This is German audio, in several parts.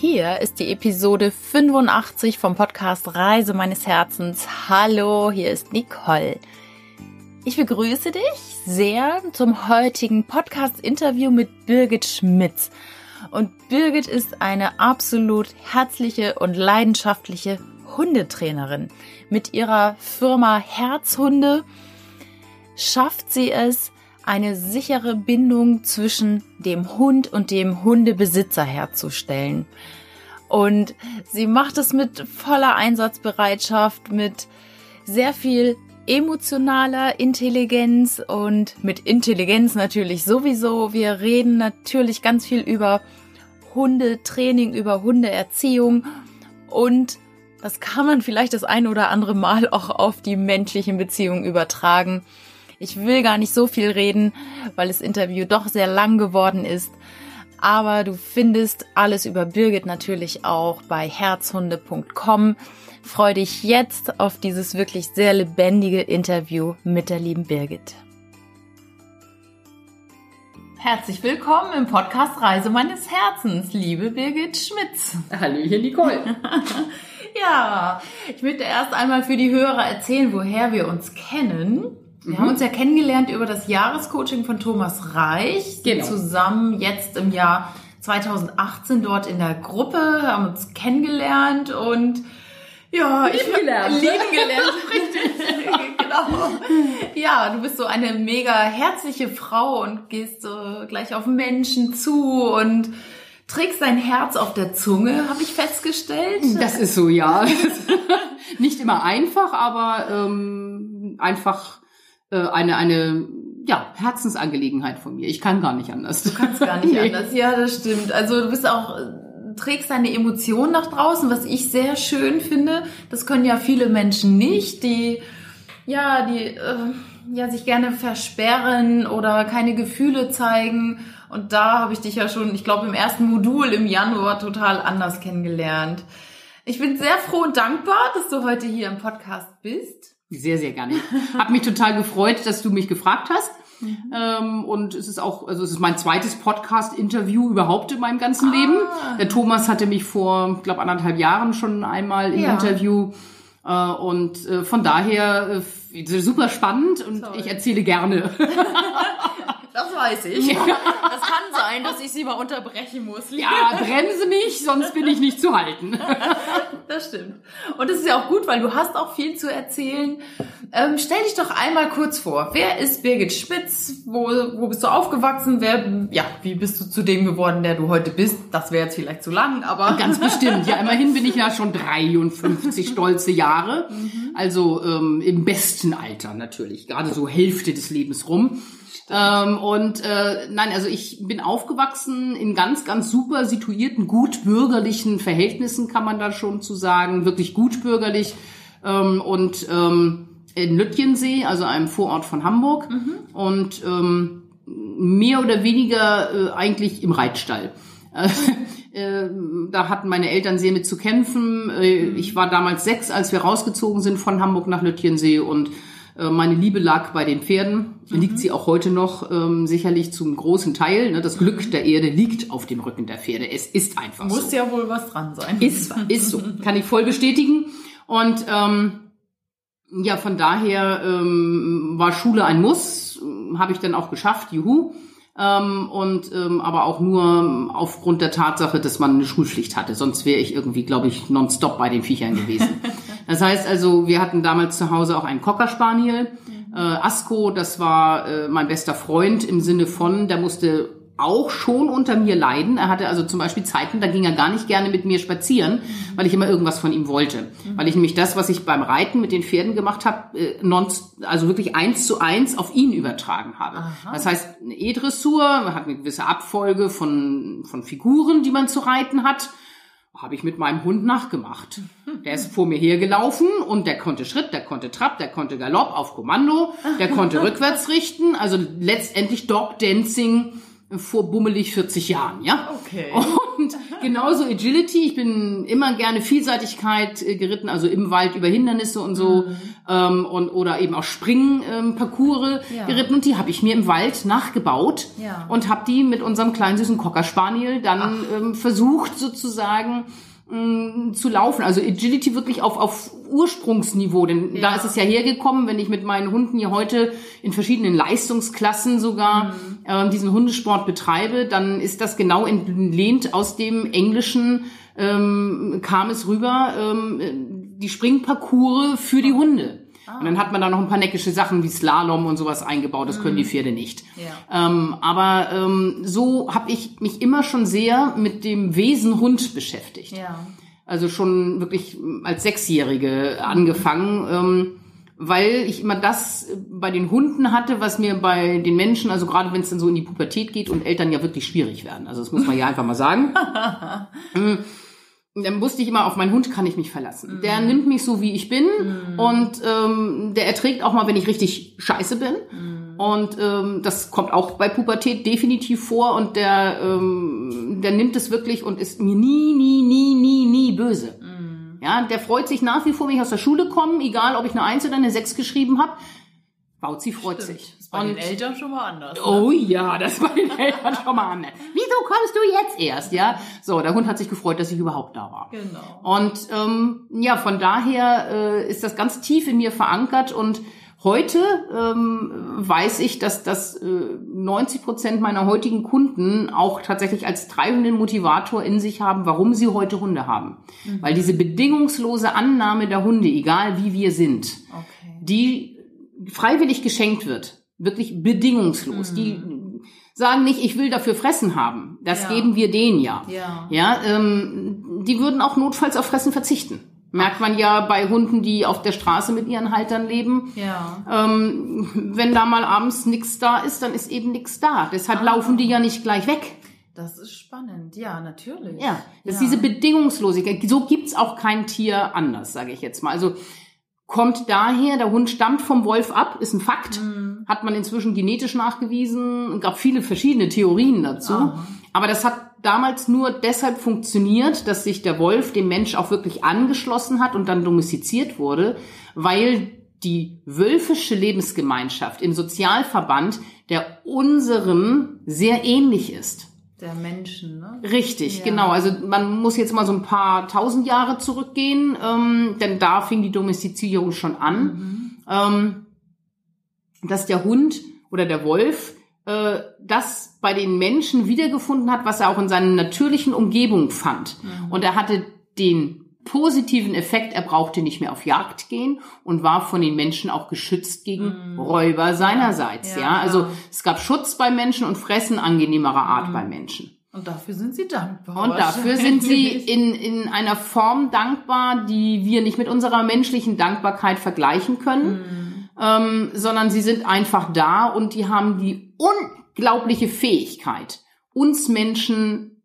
Hier ist die Episode 85 vom Podcast Reise meines Herzens. Hallo, hier ist Nicole. Ich begrüße dich sehr zum heutigen Podcast-Interview mit Birgit Schmitz. Und Birgit ist eine absolut herzliche und leidenschaftliche Hundetrainerin. Mit ihrer Firma Herzhunde schafft sie es, eine sichere Bindung zwischen dem Hund und dem Hundebesitzer herzustellen. Und sie macht es mit voller Einsatzbereitschaft, mit sehr viel emotionaler Intelligenz und mit Intelligenz natürlich sowieso. Wir reden natürlich ganz viel über Hundetraining, über Hundeerziehung und das kann man vielleicht das ein oder andere Mal auch auf die menschlichen Beziehungen übertragen. Ich will gar nicht so viel reden, weil das Interview doch sehr lang geworden ist. Aber du findest alles über Birgit natürlich auch bei herzhunde.com. Freu dich jetzt auf dieses wirklich sehr lebendige Interview mit der lieben Birgit. Herzlich willkommen im Podcast Reise meines Herzens, liebe Birgit Schmitz. Hallöchen, Nicole. ja, ich möchte erst einmal für die Hörer erzählen, woher wir uns kennen. Wir mhm. haben uns ja kennengelernt über das Jahrescoaching von Thomas Reich. Genau. Zusammen jetzt im Jahr 2018 dort in der Gruppe, haben uns kennengelernt und ja, lieben ich gelernt. Lieben gelernt, richtig. genau. Ja, du bist so eine mega herzliche Frau und gehst so gleich auf Menschen zu und trägst dein Herz auf der Zunge, habe ich festgestellt. Das ist so, ja. Nicht immer einfach, aber ähm, einfach äh, eine, eine ja, Herzensangelegenheit von mir. Ich kann gar nicht anders. Du kannst gar nicht nee. anders. Ja, das stimmt. Also du bist auch trägst deine Emotionen nach draußen, was ich sehr schön finde. Das können ja viele Menschen nicht, die ja, die äh, ja sich gerne versperren oder keine Gefühle zeigen. Und da habe ich dich ja schon, ich glaube, im ersten Modul im Januar total anders kennengelernt. Ich bin sehr froh und dankbar, dass du heute hier im Podcast bist. Sehr, sehr gerne. Hab mich total gefreut, dass du mich gefragt hast. Mhm. Ähm, und es ist auch, also es ist mein zweites Podcast-Interview überhaupt in meinem ganzen ah. Leben. Der Thomas hatte mich vor, glaube anderthalb Jahren schon einmal im ja. Interview. Äh, und äh, von daher äh, super spannend und Toll. ich erzähle gerne. Das weiß ich. Ja. Das kann sein, dass ich sie mal unterbrechen muss. Ja, bremse mich, sonst bin ich nicht zu halten. Das stimmt. Und es ist ja auch gut, weil du hast auch viel zu erzählen. Ähm, stell dich doch einmal kurz vor. Wer ist Birgit Spitz? Wo, wo bist du aufgewachsen? Wer, ja, wie bist du zu dem geworden, der du heute bist? Das wäre jetzt vielleicht zu lang, aber. Ganz bestimmt. Ja, immerhin bin ich ja schon 53 stolze Jahre. Mhm. Also ähm, im besten Alter natürlich. Gerade so Hälfte des Lebens rum. Ähm, und äh, nein, also ich bin aufgewachsen in ganz, ganz super situierten, gut bürgerlichen Verhältnissen, kann man da schon zu sagen, wirklich gut bürgerlich. Ähm, und ähm, in Lütjensee, also einem Vorort von Hamburg. Mhm. Und ähm, mehr oder weniger äh, eigentlich im Reitstall. Äh, da hatten meine Eltern sehr mit zu kämpfen. Äh, mhm. Ich war damals sechs, als wir rausgezogen sind von Hamburg nach Lütjensee und äh, meine Liebe lag bei den Pferden, mhm. liegt sie auch heute noch ähm, sicherlich zum großen Teil. Ne? Das Glück der Erde liegt auf dem Rücken der Pferde. Es ist einfach Muss so. Muss ja wohl was dran sein. Ist, ist so, kann ich voll bestätigen. Und ähm, ja, von daher ähm, war Schule ein Muss, habe ich dann auch geschafft, juhu. Ähm, und ähm, aber auch nur aufgrund der Tatsache, dass man eine Schulpflicht hatte. Sonst wäre ich irgendwie, glaube ich, nonstop bei den Viechern gewesen. das heißt also, wir hatten damals zu Hause auch einen Cocker Spaniel. Mhm. Äh, Asko, das war äh, mein bester Freund im Sinne von, der musste auch schon unter mir leiden. Er hatte also zum Beispiel Zeiten, da ging er gar nicht gerne mit mir spazieren, weil ich immer irgendwas von ihm wollte. Mhm. Weil ich nämlich das, was ich beim Reiten mit den Pferden gemacht habe, äh, also wirklich eins zu eins auf ihn übertragen habe. Aha. Das heißt, eine E-Dressur, man hat eine gewisse Abfolge von, von Figuren, die man zu reiten hat habe ich mit meinem Hund nachgemacht. Der ist vor mir hergelaufen und der konnte Schritt, der konnte Trab, der konnte Galopp auf Kommando, der konnte rückwärts richten, also letztendlich Dog Dancing vor bummelig 40 Jahren, ja? Okay. Und genauso Agility. Ich bin immer gerne Vielseitigkeit äh, geritten, also im Wald über Hindernisse und so Mhm. ähm, und oder eben auch Springparcours Ja. geritten und die habe ich mir im Wald nachgebaut Ja. und habe die mit unserem kleinen süßen Cocker Spaniel dann ähm, versucht sozusagen mh, zu laufen. Also Agility wirklich auf, auf Ursprungsniveau, denn da Ja. ist es ja hergekommen, wenn ich mit meinen Hunden hier heute in verschiedenen Leistungsklassen sogar ähm, diesen Hundesport betreibe, dann ist das genau entlehnt aus dem Englischen, ähm, kam es rüber, ähm, die Springparcours für die Hunde. Und dann hat man da noch ein paar neckische Sachen wie Slalom und sowas eingebaut, das können die Pferde nicht. Ja. Ähm, aber ähm, so habe ich mich immer schon sehr mit dem Wesen Hund beschäftigt. Ja. Also schon wirklich als Sechsjährige angefangen, ähm, weil ich immer das bei den Hunden hatte, was mir bei den Menschen, also gerade wenn es dann so in die Pubertät geht und Eltern ja wirklich schwierig werden. Also das muss man ja einfach mal sagen. Dann wusste ich immer, auf meinen Hund kann ich mich verlassen. Der nimmt mich so, wie ich bin und ähm, der erträgt auch mal, wenn ich richtig scheiße bin. Und ähm, das kommt auch bei Pubertät definitiv vor und der, ähm, der nimmt es wirklich und ist mir nie, nie, nie, nie, nie böse. Ja, der freut sich nach wie vor, wenn ich aus der Schule komme, egal ob ich eine Eins oder eine Sechs geschrieben habe. Bauzi freut sich. Ist bei den Eltern schon mal anders. ne? Oh ja, das war den Eltern schon mal anders. Wieso kommst du jetzt erst, ja? So, der Hund hat sich gefreut, dass ich überhaupt da war. Genau. Und ähm, ja, von daher äh, ist das ganz tief in mir verankert und heute ähm, weiß ich, dass das äh, 90 Prozent meiner heutigen Kunden auch tatsächlich als treibenden Motivator in sich haben, warum sie heute Hunde haben. Weil diese bedingungslose Annahme der Hunde, egal wie wir sind, Okay. die freiwillig geschenkt wird, wirklich bedingungslos. Die sagen nicht, ich will dafür Fressen haben. Das Ja. geben wir denen ja. Ja. Ja, ähm, die würden auch notfalls auf Fressen verzichten. Merkt man ja bei Hunden, die auf der Straße mit ihren Haltern leben. Ja. Ähm, wenn da mal abends nichts da ist, dann ist eben nichts da. Deshalb laufen die ja nicht gleich weg. Das ist spannend. Ja, natürlich. Ja, das ist Ja. diese Bedingungslosigkeit. So gibt's auch kein Tier anders, sage ich jetzt mal. Also kommt daher, der Hund stammt vom Wolf ab, ist ein Fakt. Mhm. Hat man inzwischen genetisch nachgewiesen. Es gab viele verschiedene Theorien dazu. Aha. Aber das hat damals nur deshalb funktioniert, dass sich der Wolf dem Mensch auch wirklich angeschlossen hat und dann domestiziert wurde, weil die wölfische Lebensgemeinschaft im Sozialverband der unseren sehr ähnlich ist. Der Menschen, ne? Richtig, Ja. genau. Also man muss jetzt mal so ein paar tausend Jahre zurückgehen, ähm, denn da fing die Domestizierung schon an, ähm, dass der Hund oder der Wolf äh, das bei den Menschen wiedergefunden hat, was er auch in seiner natürlichen Umgebung fand. Und er hatte den positiven Effekt, er brauchte nicht mehr auf Jagd gehen und war von den Menschen auch geschützt gegen Räuber seinerseits. Ja, Ja, also es gab Schutz bei Menschen und Fressen angenehmerer Art bei Menschen. Und dafür sind sie dankbar. Und dafür sind sie in, in einer Form dankbar, die wir nicht mit unserer menschlichen Dankbarkeit vergleichen können, ähm, sondern sie sind einfach da und die haben die unglaubliche Fähigkeit, uns Menschen,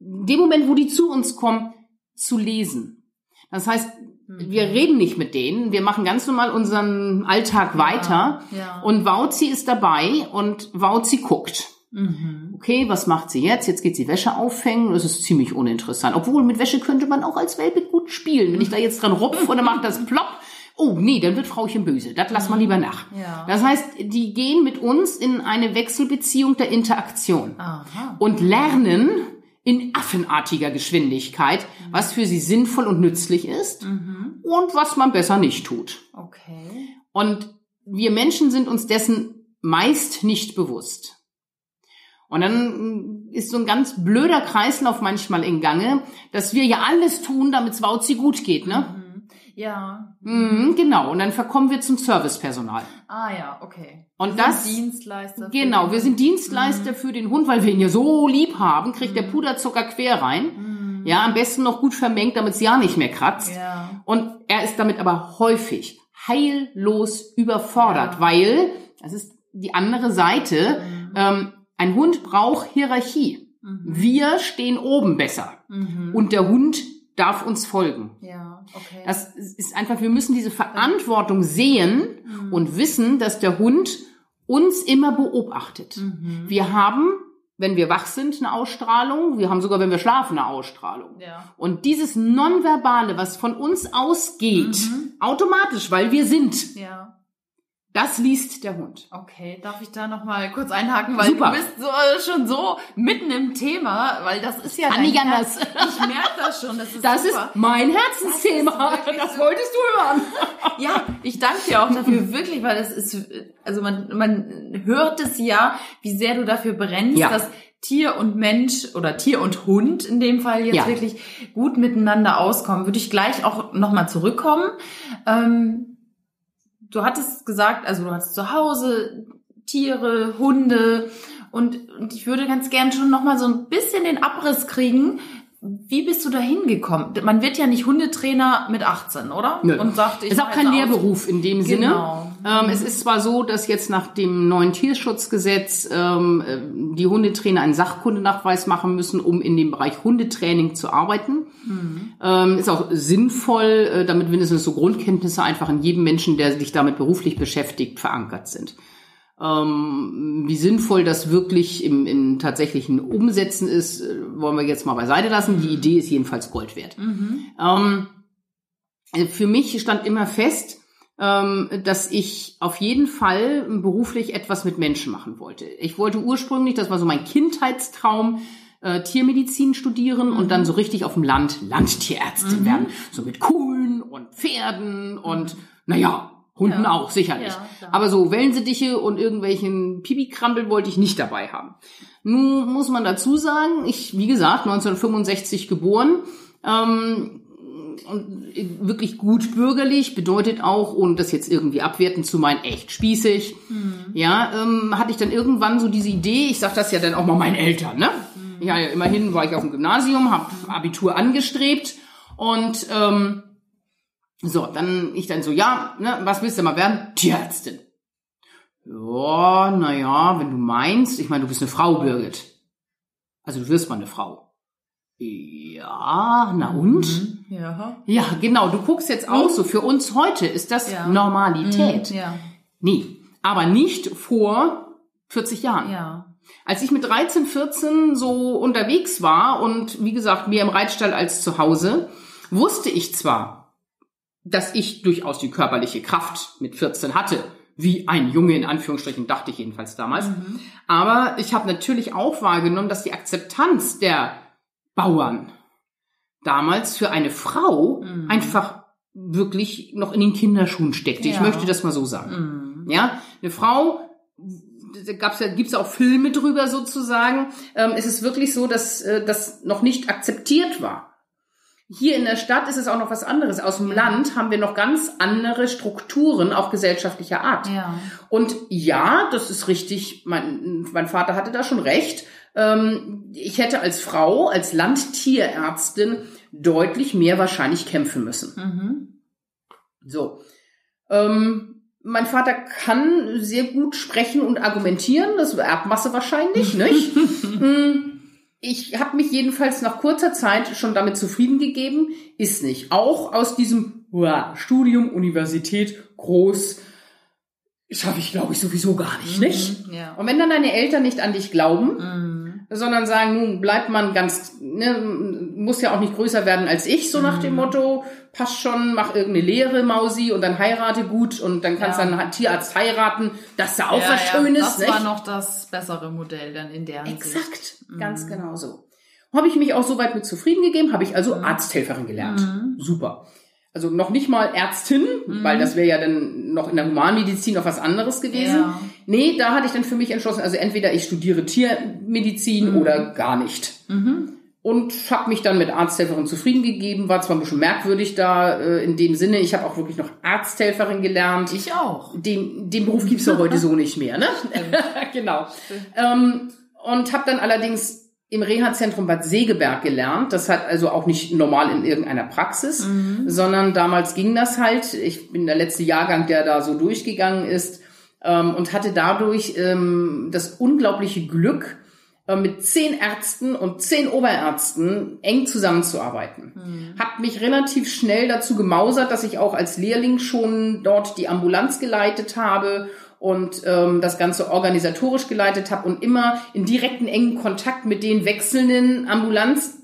in dem Moment, wo die zu uns kommen, zu lesen. Das heißt, wir reden nicht mit denen, wir machen ganz normal unseren Alltag weiter ja. und Wauzi ist dabei und Wauzi guckt. Mhm. Okay, was macht sie jetzt? Jetzt geht sie Wäsche aufhängen. Das ist ziemlich uninteressant. Obwohl, mit Wäsche könnte man auch als Welpe gut spielen. Wenn ich da jetzt dran rupf und dann macht das plopp. Oh, nee, dann wird Frauchen böse. Das lass mal lieber nach. Ja. Das heißt, die gehen mit uns in eine Wechselbeziehung der Interaktion Aha. und lernen in affenartiger Geschwindigkeit, was für sie sinnvoll und nützlich ist Mhm. und was man besser nicht tut. Okay. Und wir Menschen sind uns dessen meist nicht bewusst. Und dann ist so ein ganz blöder Kreislauf manchmal in Gange, dass wir ja alles tun, damit es Wauzi gut geht, ne? Mhm. Ja. Mhm, genau. Und dann verkommen wir zum Servicepersonal. Ah ja, okay. Und Wir das- sind Dienstleister. Genau, wir sind Dienstleister für den Hund, weil wir ihn ja so lieb haben, kriegt der Puderzucker quer rein. Ja, am besten noch gut vermengt, damit es ja nicht mehr kratzt. Ja. Und er ist damit aber häufig heillos überfordert, Ja. weil, das ist die andere Seite, Mhm. ähm, ein Hund braucht Hierarchie. Mhm. Wir stehen oben besser Mhm. und der Hund darf uns folgen. Ja, okay. Das ist einfach, wir müssen diese Verantwortung sehen Mhm. und wissen, dass der Hund uns immer beobachtet. Mhm. Wir haben wenn wir wach sind, eine Ausstrahlung. Wir haben sogar, wenn wir schlafen, eine Ausstrahlung. Ja. Und dieses Nonverbale, was von uns ausgeht, automatisch, weil wir sind, Ja. Das liest der Hund. Okay, darf ich da noch mal kurz einhaken, weil Super. du bist so, äh, schon so mitten im Thema, weil das ist ja Kann dein Herz. Ich merke das schon, das ist Das super. ist mein Herzensthema. Das Das, so. wolltest du hören. Ja, ich danke dir auch dafür wirklich, weil das ist, also man, man hört es ja, wie sehr du dafür brennst, Ja. dass Tier und Mensch oder Tier und Hund in dem Fall jetzt Ja. wirklich gut miteinander auskommen. Würde ich gleich auch nochmal zurückkommen. Ähm, du hattest gesagt, also du hattest zu Hause Tiere, Hunde und, und ich würde ganz gern schon nochmal so ein bisschen den Abriss kriegen. Wie bist du da hingekommen? Man wird ja nicht Hundetrainer mit 18, oder? Nö. Und sagt, ich ist auch kein. Lehrberuf in dem Sinne. Genau. Ähm, es ist zwar so, dass jetzt nach dem neuen Tierschutzgesetz ähm, äh, die Hundetrainer einen Sachkundenachweis machen müssen, um in dem Bereich Hundetraining zu arbeiten. Ähm, ist auch sinnvoll, äh, damit mindestens so Grundkenntnisse einfach in jedem Menschen, der sich damit beruflich beschäftigt, verankert sind. Ähm, wie sinnvoll das wirklich im, im tatsächlichen Umsetzen ist, äh, wollen wir jetzt mal beiseite lassen. Die Idee ist jedenfalls Gold wert. Ähm, äh, für mich stand immer fest, ähm, dass ich auf jeden Fall beruflich etwas mit Menschen machen wollte. Ich wollte ursprünglich, das war so mein Kindheitstraum, äh, Tiermedizin studieren und dann so richtig auf dem Land Landtierärztin werden. So mit Kuhlen und Pferden und, naja, Hunden Ja. auch, sicherlich. Ja. Aber so Wellensittiche und irgendwelchen Pipi-Krampel wollte ich nicht dabei haben. Nun muss man dazu sagen, ich, wie gesagt, 1965 geboren, ähm, und wirklich gut bürgerlich bedeutet auch, ohne das jetzt irgendwie abwerten zu meinen, echt spießig. Ja, ähm, hatte ich dann irgendwann so diese Idee, ich sag das ja dann auch mal meinen Eltern, ne? Ja, ja, immerhin war ich auf dem Gymnasium, habe Abitur angestrebt und ähm, so, dann ich dann so, ja, ne, was willst du mal werden? Tierärztin. Ja, naja, wenn du meinst, ich meine, du bist eine Frau, Birgit. Also du wirst mal eine Frau. Ja, na und? Ja. Ja, genau, du guckst jetzt auch so. Für uns heute ist das Ja. Normalität. Ja. Nee, aber nicht vor 40 Jahren. Ja. Als ich mit 13, 14 so unterwegs war und wie gesagt, mehr im Reitstall als zu Hause, wusste ich zwar, dass ich durchaus die körperliche Kraft mit 14 hatte, wie ein Junge in Anführungsstrichen, dachte ich jedenfalls damals. Aber ich habe natürlich auch wahrgenommen, dass die Akzeptanz der Bauern damals für eine Frau einfach wirklich noch in den Kinderschuhen steckte. Ich Ja. möchte das mal so sagen. Ja, eine Frau, da gab's ja, gibt's auch Filme drüber sozusagen. Ähm, es ist wirklich so, dass äh, das noch nicht akzeptiert war. Hier in der Stadt ist es auch noch was anderes. Aus dem Land haben wir noch ganz andere Strukturen, auch gesellschaftlicher Art. Ja. Und ja, das ist richtig. Mein, mein Vater hatte da schon recht. Ähm, ich hätte als Frau, als Landtierärztin deutlich mehr wahrscheinlich kämpfen müssen. Mhm. So. Ähm, mein Vater kann sehr gut sprechen und argumentieren. Das ist Erbmasse wahrscheinlich, nicht? Ich habe mich jedenfalls nach kurzer Zeit schon damit zufrieden gegeben. Ist nicht. Auch aus diesem uah, Studium, Universität, groß, schaffe ich, glaube ich, sowieso gar nicht, nicht? Mhm, Ja. Und wenn dann deine Eltern nicht an dich glauben, Mhm. Sondern sagen, nun bleibt man ganz, ne, muss ja auch nicht größer werden als ich, so nach dem Motto, passt schon, mach irgendeine Lehre, Mausi, und dann heirate gut und dann kannst Ja. du einen Tierarzt heiraten. Das ist ja auch ja, was ja, Schönes, Das nicht? war noch das bessere Modell dann in der Hinsicht. Exakt, ganz genau so. Habe ich mich auch soweit mit zufrieden gegeben, habe ich also Mhm. Arzthelferin gelernt. Super. Also noch nicht mal Ärztin, Mhm. weil das wäre ja dann noch in der Humanmedizin noch was anderes gewesen. Ja. Nee, da hatte ich dann für mich entschlossen, also entweder ich studiere Tiermedizin Mhm. oder gar nicht. Und habe mich dann mit Arzthelferin zufrieden gegeben, war zwar ein bisschen merkwürdig da äh, in dem Sinne, ich habe auch wirklich noch Arzthelferin gelernt. Ich auch. Den, den Beruf gibt's ja heute so nicht mehr, ne? genau. Ähm, und habe dann allerdings im Reha-Zentrum Bad Segeberg gelernt. Das hat also auch nicht normal in irgendeiner Praxis, sondern damals ging das halt. Ich bin der letzte Jahrgang, der da so durchgegangen ist ähm, und hatte dadurch ähm, das unglaubliche Glück, äh, mit zehn Ärzten und zehn Oberärzten eng zusammenzuarbeiten. Hab mich relativ schnell dazu gemausert, dass ich auch als Lehrling schon dort die Ambulanz geleitet habe und ähm, das Ganze organisatorisch geleitet habe und immer in direkten engen Kontakt mit den wechselnden Ambulanzärzten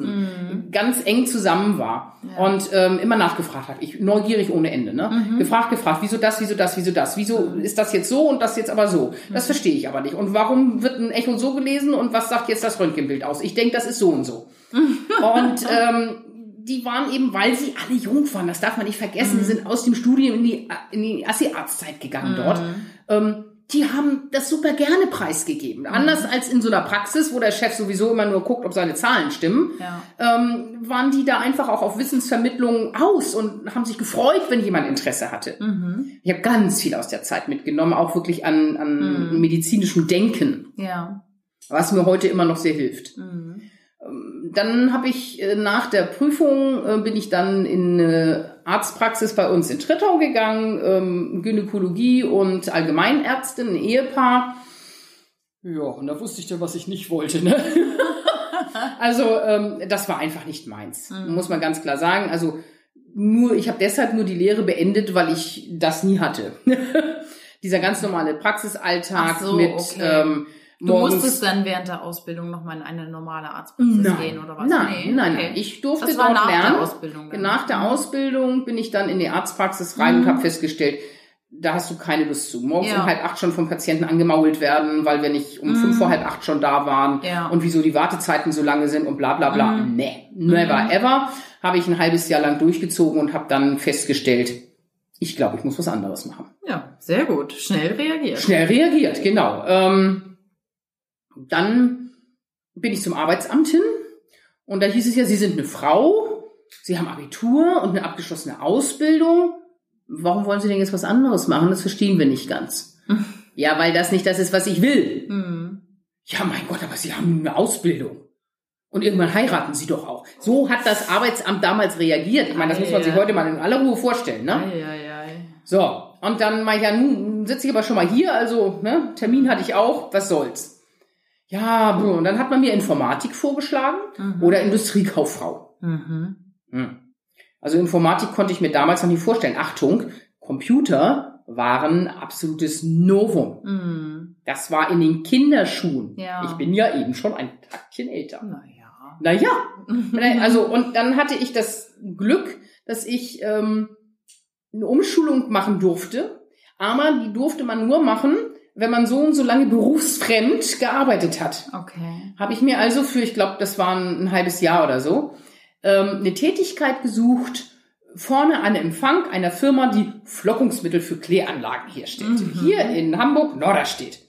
Mhm. ganz eng zusammen war Ja. und ähm, immer nachgefragt habe. Ich neugierig ohne Ende, ne? Mhm. Gefragt, gefragt, wieso das, wieso das, wieso das, wieso ist das jetzt so und das jetzt aber so? Mhm. Das verstehe ich aber nicht. Und warum wird ein Echo so gelesen und was sagt jetzt das Röntgenbild aus? Ich denke, das ist so und so. und ähm, die waren eben, weil sie alle jung waren, das darf man nicht vergessen, Mhm. die sind aus dem Studium in die, in die Assi-Arztzeit gegangen dort. Mhm. Ähm, die haben das super gerne preisgegeben. Anders als in so einer Praxis, wo der Chef sowieso immer nur guckt, ob seine Zahlen stimmen, Ja. ähm, waren die da einfach auch auf Wissensvermittlung aus und haben sich gefreut, wenn jemand Interesse hatte. Mhm. Ich habe ganz viel aus der Zeit mitgenommen, auch wirklich an, an Mhm. medizinischem Denken, Ja. was mir heute immer noch sehr hilft. Dann habe ich äh, nach der Prüfung äh, bin ich dann in eine Arztpraxis bei uns in Trittau gegangen, ähm, Gynäkologie und Allgemeinärztin, ein Ehepaar. Ja, und da wusste ich dann, was ich nicht wollte. Ne? also ähm, das war einfach nicht meins, Mhm. muss man ganz klar sagen. Also nur, ich habe deshalb nur die Lehre beendet, weil ich das nie hatte. Dieser ganz normale Praxisalltag so, mit okay. ähm, Du musstest dann während der Ausbildung nochmal in eine normale Arztpraxis Nein, gehen oder was? nein, Nee, nein, okay. nein. Ich durfte das war dort nach lernen. der Ausbildung. dann. Nach der Ausbildung bin ich dann in die Arztpraxis rein und Mhm. habe festgestellt, da hast du keine Lust zu. Morgens Ja. um halb acht schon vom Patienten angemault werden, weil wir nicht um Mhm. fünf vor halb acht schon da waren Ja. und wieso die Wartezeiten so lange sind und bla bla bla. Mhm. Nee, never Mhm. ever. Habe ich ein halbes Jahr lang durchgezogen und habe dann festgestellt, ich glaube, ich muss was anderes machen. Ja, sehr gut. Schnell reagiert. Schnell reagiert, genau. Ähm, dann bin ich zum Arbeitsamt hin und da hieß es ja, Sie sind eine Frau, Sie haben Abitur und eine abgeschlossene Ausbildung. Warum wollen Sie denn jetzt was anderes machen? Das verstehen wir nicht ganz. ja, weil das nicht das ist, was ich will. Mhm. Ja, mein Gott, aber Sie haben eine Ausbildung. Und irgendwann heiraten Sie doch auch. So hat das Arbeitsamt damals reagiert. Ich meine, das muss man sich heute mal in aller Ruhe vorstellen, ne? Ei, ei, ei. So, und dann mal ja, nun sitze ich aber schon mal hier, also ne, Termin hatte ich auch, was soll's. Ja, und dann hat man mir Informatik vorgeschlagen Mhm. oder Industriekauffrau. Mhm. Hm. Also Informatik konnte ich mir damals noch nicht vorstellen. Achtung, Computer waren absolutes Novum. Mhm. Das war in den Kinderschuhen. Ja. Ich bin ja eben schon ein Taktchen älter. Naja. Naja, also und dann hatte ich das Glück, dass ich ähm, eine Umschulung machen durfte. Aber die durfte man nur machen, wenn man so und so lange berufsfremd gearbeitet hat. Okay. Habe ich mir also für, ich glaube, das war ein, ein halbes Jahr oder so, ähm, eine Tätigkeit gesucht, vorne an Empfang einer Firma, die Flockungsmittel für Kläranlagen herstellt. Mhm. Hier in Hamburg, Norderstedt.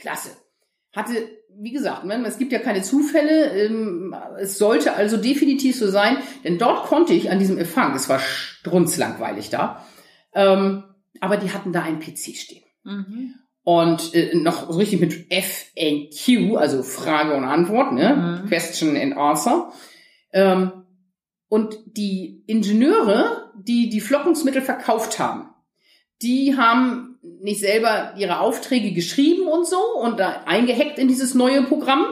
Klasse. Hatte, wie gesagt, ne, es gibt ja keine Zufälle, ähm, es sollte also definitiv so sein, denn dort konnte ich an diesem Empfang, es war strunzlangweilig da, ähm, aber die hatten da einen PC stehen Mhm. und äh, noch so richtig mit FAQ, also Frage und Antwort, ne? Mhm. Question and Answer. Ähm, und die Ingenieure, die die Flockungsmittel verkauft haben, die haben nicht selber ihre Aufträge geschrieben und so und da eingehackt in dieses neue Programm,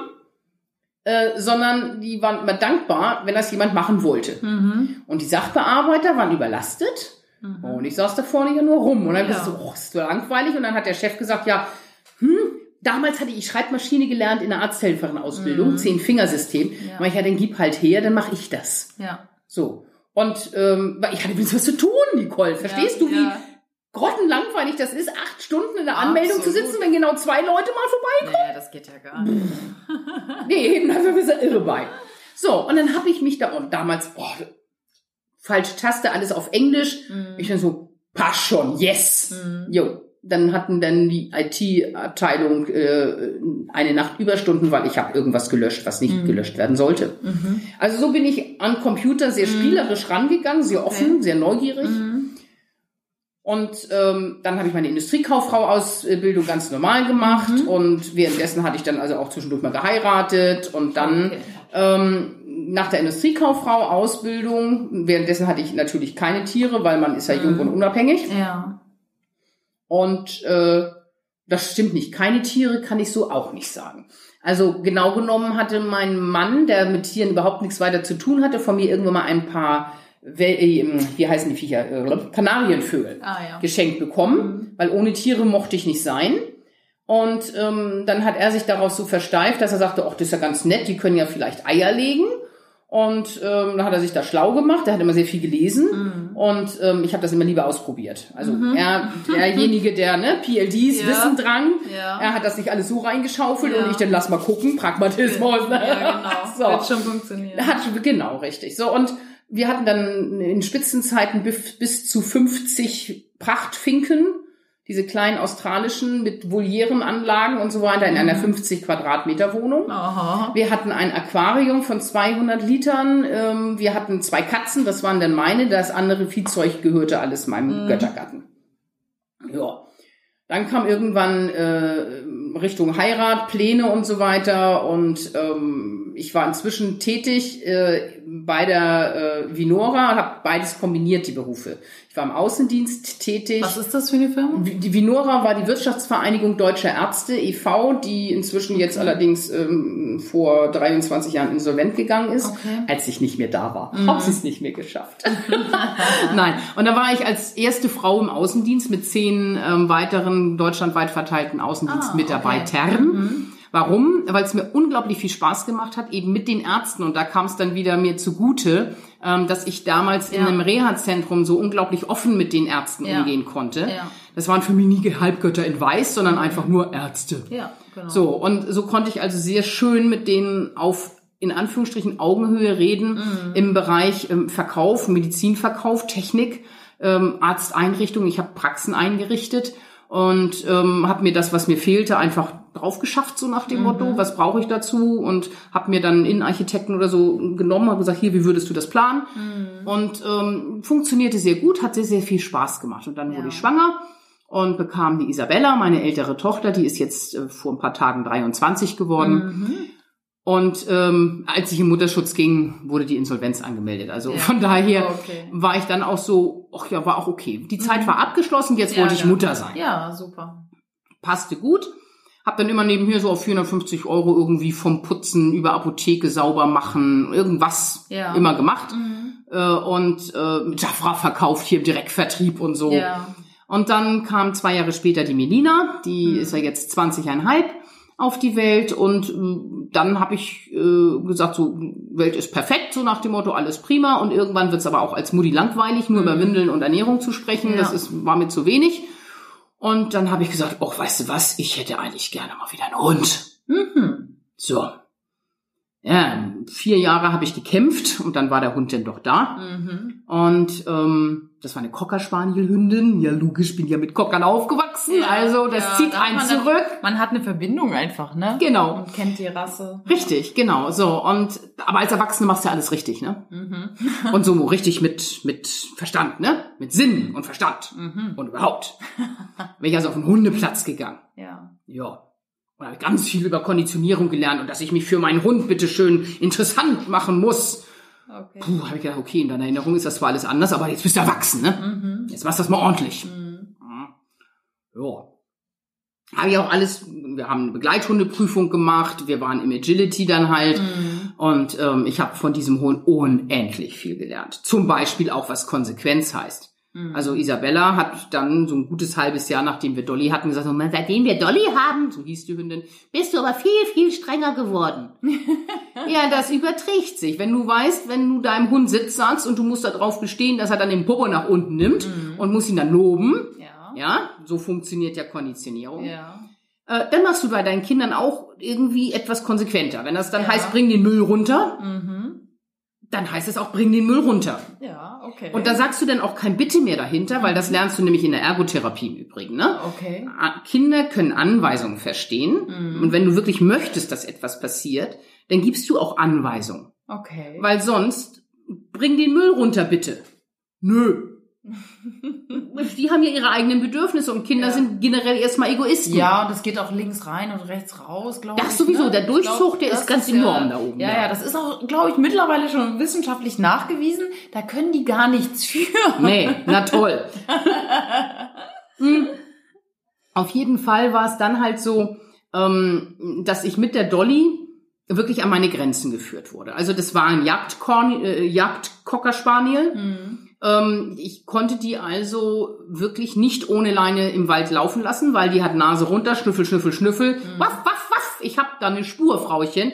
äh, sondern die waren immer dankbar, wenn das jemand machen wollte. Mhm. Und die Sachbearbeiter waren überlastet Mhm. und ich saß da vorne ja nur rum. Und dann Ja. bist du, oh, ist so langweilig. Und dann hat der Chef gesagt, ja, hm, damals hatte ich Schreibmaschine gelernt in der Arzthelferin-Ausbildung, Mhm. Zehn-Fingersystem. Ja. Ja. Ich ja, dann gib halt her, dann mache ich das. Ja. So. Und ähm, ich hatte wenigstens was zu tun, Nicole. Verstehst ja, du, wie grottenlangweilig das ist, acht Stunden in der Anmeldung zu Absolut. sitzen, wenn genau zwei Leute mal vorbei Naja, das geht ja gar nicht. Nee, eben, dafür bist du irre bei. So, und dann habe ich mich da, und damals, oh, falsche Taste, alles auf Englisch. Mhm. Ich dann so, passt schon, yes. Mhm. Jo, dann hatten dann die IT-Abteilung äh, eine Nacht Überstunden, weil ich habe irgendwas gelöscht, was nicht Mhm. gelöscht werden sollte. Mhm. Also so bin ich an Computer sehr Mhm. spielerisch rangegangen, sehr offen, Okay. sehr neugierig. Und ähm, dann habe ich meine Industriekauffrau-Ausbildung ganz normal gemacht Mhm. und währenddessen hatte ich dann also auch zwischendurch mal geheiratet und dann Okay. ähm, nach der Industriekauffrau-Ausbildung, währenddessen hatte ich natürlich keine Tiere, weil man ist ja jung Mhm. und unabhängig. Ja. Und äh, das stimmt nicht. Keine Tiere kann ich so auch nicht sagen. Also genau genommen hatte mein Mann, der mit Tieren überhaupt nichts weiter zu tun hatte, von mir irgendwann mal ein paar wie heißen die Viecher, Kanarienvögel Ah, ja. geschenkt bekommen, weil ohne Tiere mochte ich nicht sein. Und ähm, dann hat er sich darauf so versteift, dass er sagte, ach, das ist ja ganz nett, die können ja vielleicht Eier legen. Und ähm, dann hat er sich da schlau gemacht, er hat immer sehr viel gelesen und ähm, ich habe das immer lieber ausprobiert. Also er, derjenige, der ne, PLDs, Ja. Wissen drang, Ja. er hat das nicht alles so reingeschaufelt Ja. und ich dann lass mal gucken, Pragmatismus. Ne? Ja, genau. So. Wird schon funktionieren. Hat, genau, richtig. So, und wir hatten dann in Spitzenzeiten bis, bis zu 50 Prachtfinken, diese kleinen australischen mit Volierenanlagen und so weiter in einer 50 Quadratmeter Wohnung. Aha. Wir hatten ein Aquarium von 200 Litern. Ähm, wir hatten zwei Katzen, das waren dann meine. Das andere Viehzeug gehörte alles meinem Göttergatten. Ja. Dann kam irgendwann äh, Richtung Heirat, Pläne und so weiter. Und ähm, ich war inzwischen tätig äh, bei der äh, Vinora, habe beides kombiniert, die Berufe. Ich war im Außendienst tätig. Was ist das für eine Firma? Die Vinora war die Wirtschaftsvereinigung Deutscher Ärzte e.V., die inzwischen jetzt allerdings ähm, vor 23 Jahren insolvent gegangen ist, Okay. als ich nicht mehr da war. Hab sie es nicht mehr geschafft. Nein. Und da war ich als erste Frau im Außendienst mit zehn ähm, weiteren deutschlandweit verteilten Außendienstmitarbeitern. Warum? Weil es mir unglaublich viel Spaß gemacht hat, eben mit den Ärzten. Und da kam es dann wieder mir zugute, ähm, dass ich damals in Ja. einem Reha-Zentrum so unglaublich offen mit den Ärzten Ja. umgehen konnte. Ja. Das waren für mich nie Halbgötter in Weiß, sondern einfach nur Ärzte. Ja, genau. So, und so konnte ich also sehr schön mit denen auf in Anführungsstrichen Augenhöhe reden im Bereich ähm, Verkauf, Medizinverkauf, Technik, ähm, Arzteinrichtungen. Ich habe Praxen eingerichtet und ähm, habe mir das, was mir fehlte, einfach drauf geschafft, so nach dem Motto, was brauche ich dazu und habe mir dann einen Innenarchitekten oder so genommen, habe gesagt, hier, wie würdest du das planen? Und ähm, funktionierte sehr gut, hat sehr, sehr viel Spaß gemacht. Und dann wurde Ja. ich schwanger und bekam die Isabella, meine ältere Tochter, die ist jetzt äh, vor ein paar Tagen 23 geworden. Mhm. Und ähm, als ich im Mutterschutz ging, wurde die Insolvenz angemeldet. Also Ja. von daher Okay. war ich dann auch so, ach ja, war auch okay. Die Zeit war abgeschlossen, jetzt Ja, wollte ich. Mutter sein. Ja, super. Passte gut. Hab dann immer nebenher so auf 450 Euro irgendwie vom Putzen über Apotheke sauber machen, irgendwas Ja. immer gemacht. Mhm. Äh, und äh, Jafra verkauft hier im Direktvertrieb und so. Ja. Und dann kam zwei Jahre später die Melina, die Mhm. ist ja jetzt 20,5 auf die Welt und äh, dann habe ich äh, gesagt, so Welt ist perfekt, so nach dem Motto, alles prima und irgendwann wird's aber auch als Mutti langweilig, nur über Windeln und Ernährung zu sprechen, Mhm. Ja. das ist, war mir zu wenig. Und dann habe ich gesagt, oh, weißt du was, ich hätte eigentlich gerne mal wieder einen Hund. Mhm. So. Ja, vier Jahre habe ich gekämpft und dann war der Hund denn doch da. Mhm. Und ähm, das war eine Cocker Spaniel Hündin. Ja, logisch, bin ja mit Cockern aufgewachsen. Ja, also das ja, zieht einen man zurück. Eine, man hat eine Verbindung einfach, ne? Genau. Und kennt die Rasse. Richtig, genau. So und aber als Erwachsene machst du ja alles richtig, ne? Mhm. Und so richtig mit mit Verstand, ne? Mit Sinn und Verstand Mhm. und überhaupt. Bin ich also auf den Hundeplatz gegangen. Ja. Ja. Und habe ganz viel über Konditionierung gelernt und dass ich mich für meinen Hund bitte schön interessant machen muss. Okay. Puh, habe ich gedacht, okay, in deiner Erinnerung ist das zwar alles anders, aber jetzt bist du erwachsen, ne? Mhm. Jetzt machst du das mal ordentlich. Mhm. Ja. Habe ich auch alles, wir haben eine Begleithundeprüfung gemacht, wir waren im Agility dann halt Mhm. und ähm, ich habe von diesem Hund unendlich viel gelernt. Zum Beispiel auch, was Konsequenz heißt. Mhm. Also Isabella hat dann so ein gutes halbes Jahr, nachdem wir Dolly hatten, gesagt, seitdem wir Dolly haben, so hieß die Hündin, bist du aber viel, viel strenger geworden. ja, das überträgt sich. Wenn du weißt, wenn du deinem Hund Sitz sagst und du musst darauf bestehen, dass er dann den Popo nach unten nimmt und muss ihn dann loben, Ja. ja, so funktioniert ja Konditionierung. Ja. Äh, dann machst du bei deinen Kindern auch irgendwie etwas konsequenter. Wenn das dann Ja. heißt, bring den Müll runter, Mhm. Dann heißt es auch, bring den Müll runter. Ja, okay. Und da sagst du dann auch kein Bitte mehr dahinter, weil das lernst du nämlich in der Ergotherapie im Übrigen. Ne? Okay. Ah, Kinder können Anweisungen verstehen. Mhm. Und wenn du wirklich möchtest, dass etwas passiert, dann gibst du auch Anweisungen. Okay. Weil sonst, bring den Müll runter, bitte. Nö. Die haben ja ihre eigenen Bedürfnisse und Kinder Ja. sind generell erstmal Egoisten. Ja, und das geht auch links rein und rechts raus, glaube ich. Das sowieso, ne? der Durchzug, der das ist ganz ja- enorm da oben, Ja, ja. ja, das ist auch, glaube ich, mittlerweile schon wissenschaftlich nachgewiesen. Da können die gar nichts für. Nee, na toll. Hm. Auf jeden Fall war es dann halt so, ähm, dass ich mit der Dolly wirklich an meine Grenzen geführt wurde. Also das war ein Jagdkorn, äh, Cocker Spaniel. Ähm, ich konnte die also wirklich nicht ohne Leine im Wald laufen lassen, weil die hat Nase runter, Schnüffel, Schnüffel, Schnüffel. Waff, waff, waff. Ich hab da eine Spur, Frauchen.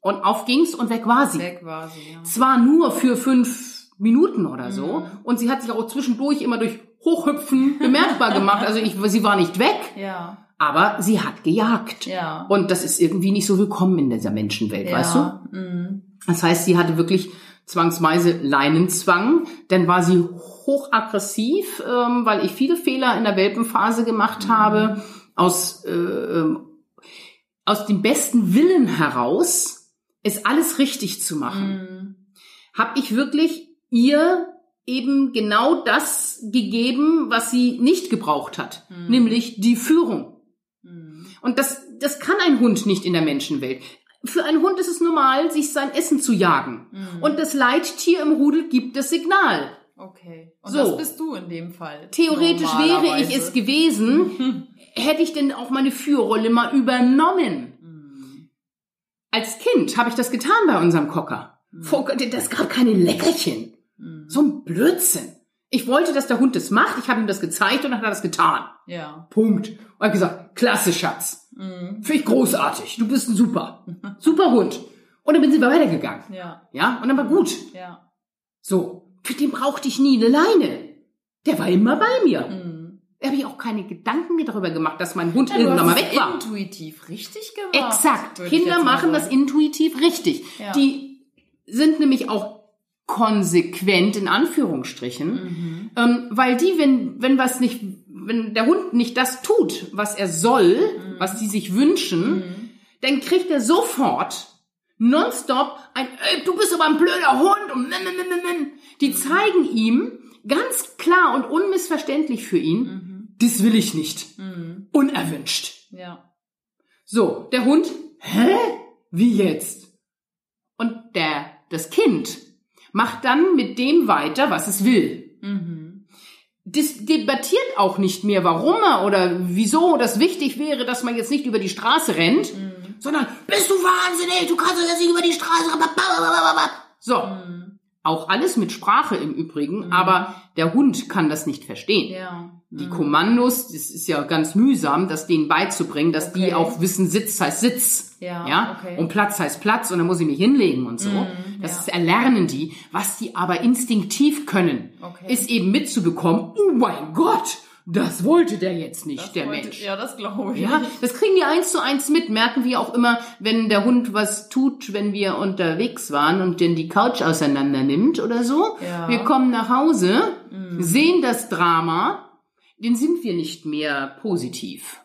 Und auf ging's und weg war sie. Weg war sie, ja. Zwar nur für fünf Minuten oder so. Und sie hat sich auch zwischendurch immer durch Hochhüpfen bemerkbar gemacht. Also ich, sie war nicht weg, Ja. aber sie hat gejagt. Ja. Und das ist irgendwie nicht so willkommen in dieser Menschenwelt, ja. weißt du? Mhm. Das heißt, sie hatte wirklich zwangsweise Leinenzwang. Dann war sie hochaggressiv, ähm, weil ich viele Fehler in der Welpenphase gemacht habe. Aus, äh, ähm, aus dem besten Willen heraus, es alles richtig zu machen, Mhm. habe ich wirklich ihr eben genau das gegeben, was sie nicht gebraucht hat, nämlich die Führung. Mhm. Und das, das kann ein Hund nicht in der Menschenwelt. Für einen Hund ist es normal, sich sein Essen zu jagen. Mhm. Und das Leittier im Rudel gibt das Signal. Okay. Und So. das bist du in dem Fall. Theoretisch wäre ich es gewesen, hätte ich denn auch meine Führrolle mal übernommen. Mhm. Als Kind habe ich das getan bei unserem Kocker. Vor Gott, Das gab keine Leckerchen. Mhm. So ein Blödsinn. Ich wollte, dass der Hund das macht. Ich habe ihm das gezeigt und dann hat er das getan. Ja. Punkt. Und hat gesagt, klasse, Schatz. Mhm. Finde ich großartig. Du bist ein super. Super Hund. Und dann bin sie weitergegangen. Ja. Ja, und dann war gut. Ja. So. Für den brauchte ich nie eine Leine. Der war immer bei mir. Mhm. Da habe ich auch keine Gedanken mehr darüber gemacht, dass mein Hund Ja, irgendwann mal weg war. intuitiv richtig gemacht. Exakt. Kinder mal machen das intuitiv richtig. Ja. Die sind nämlich auch konsequent in Anführungsstrichen, Mhm. ähm, weil die, wenn wenn was nicht, wenn der Hund nicht das tut, was er soll, Mhm. was die sich wünschen, dann kriegt er sofort nonstop ein, Ey, du bist aber ein blöder Hund und nen, nen, nen, nen. die Mhm. zeigen ihm ganz klar und unmissverständlich für ihn, Mhm. das will ich nicht, Mhm. unerwünscht. Ja. So, der Hund, hä? Wie jetzt? Und der, das Kind macht dann mit dem weiter, was es will. Mhm. Das debattiert auch nicht mehr, warum er oder wieso das wichtig wäre, dass man jetzt nicht über die Straße rennt, sondern bist du wahnsinnig, du kannst doch jetzt nicht über die Straße. So, Mhm. Auch alles mit Sprache im Übrigen, aber der Hund kann das nicht verstehen. Ja. Die Kommandos, das ist ja ganz mühsam, das denen beizubringen, dass die Okay. auch wissen, Sitz heißt Sitz. Ja, okay. Und Platz heißt Platz und dann muss ich mich hinlegen und so. das ja. erlernen die. Was die aber instinktiv können, Okay. ist eben mitzubekommen, oh mein Gott, das wollte der jetzt nicht, Das der wollte- Mensch. Ja, das glaube ich. Ja, das kriegen die eins zu eins mit, merken wir auch immer, wenn der Hund was tut, wenn wir unterwegs waren und denn die Couch auseinander nimmt oder so. Ja. Wir kommen nach Hause, sehen das Drama, dann sind wir nicht mehr positiv.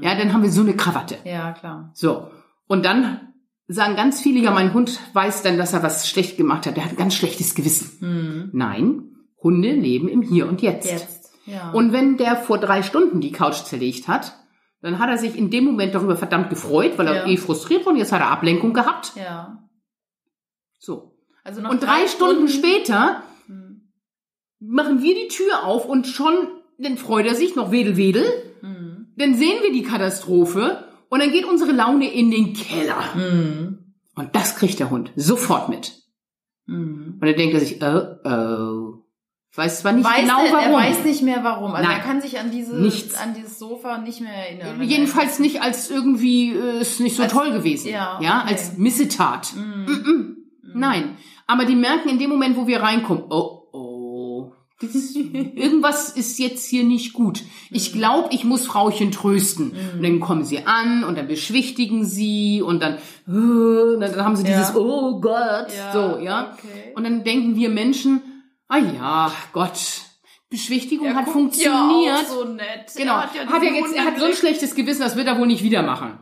Ja, dann haben wir so eine Krawatte. Ja, klar. So. Und dann sagen ganz viele, ja, mein Hund weiß dann, dass er was schlecht gemacht hat. Der hat ein ganz schlechtes Gewissen. Nein, Hunde leben im Hier und Jetzt. Jetzt. Ja. Und wenn der vor drei Stunden die Couch zerlegt hat, dann hat er sich in dem Moment darüber verdammt gefreut, weil er Ja. eh frustriert war und jetzt hat er Ablenkung gehabt. ja. So. Also Und drei Stunden später Hm. machen wir die Tür auf und schon, dann freut er sich, noch wedel, wedel. Hm. Dann sehen wir die Katastrophe und dann geht unsere Laune in den Keller. Hm. Und das kriegt der Hund sofort mit. Hm. Und dann denkt er sich, oh, oh. Ich weiß zwar nicht Weiß genau er, warum. er weiß nicht mehr warum. Also Nein. er kann sich an diese Nichts. an dieses Sofa nicht mehr erinnern. er- Jedenfalls nicht als irgendwie äh, ist nicht so Als- toll gewesen. ja, ja okay. als Missetat. Mhm. Mm-mm. Nein. Aber die merken in dem Moment, wo wir reinkommen, oh, oh. Ist, irgendwas ist jetzt hier nicht gut. Ich Mhm. glaube, ich muss Frauchen trösten. Und dann kommen sie an und dann beschwichtigen sie und dann, äh, und dann haben sie Ja. dieses, oh Gott, Ja, so, ja. okay. Und dann denken wir Menschen, ah ja, Gott, Beschwichtigung Er hat funktioniert. Ja so nett. Genau. Er Hat, ja er diesen jetzt, er hat so ein schlechtes Gewissen, das wird er wohl nicht wieder machen.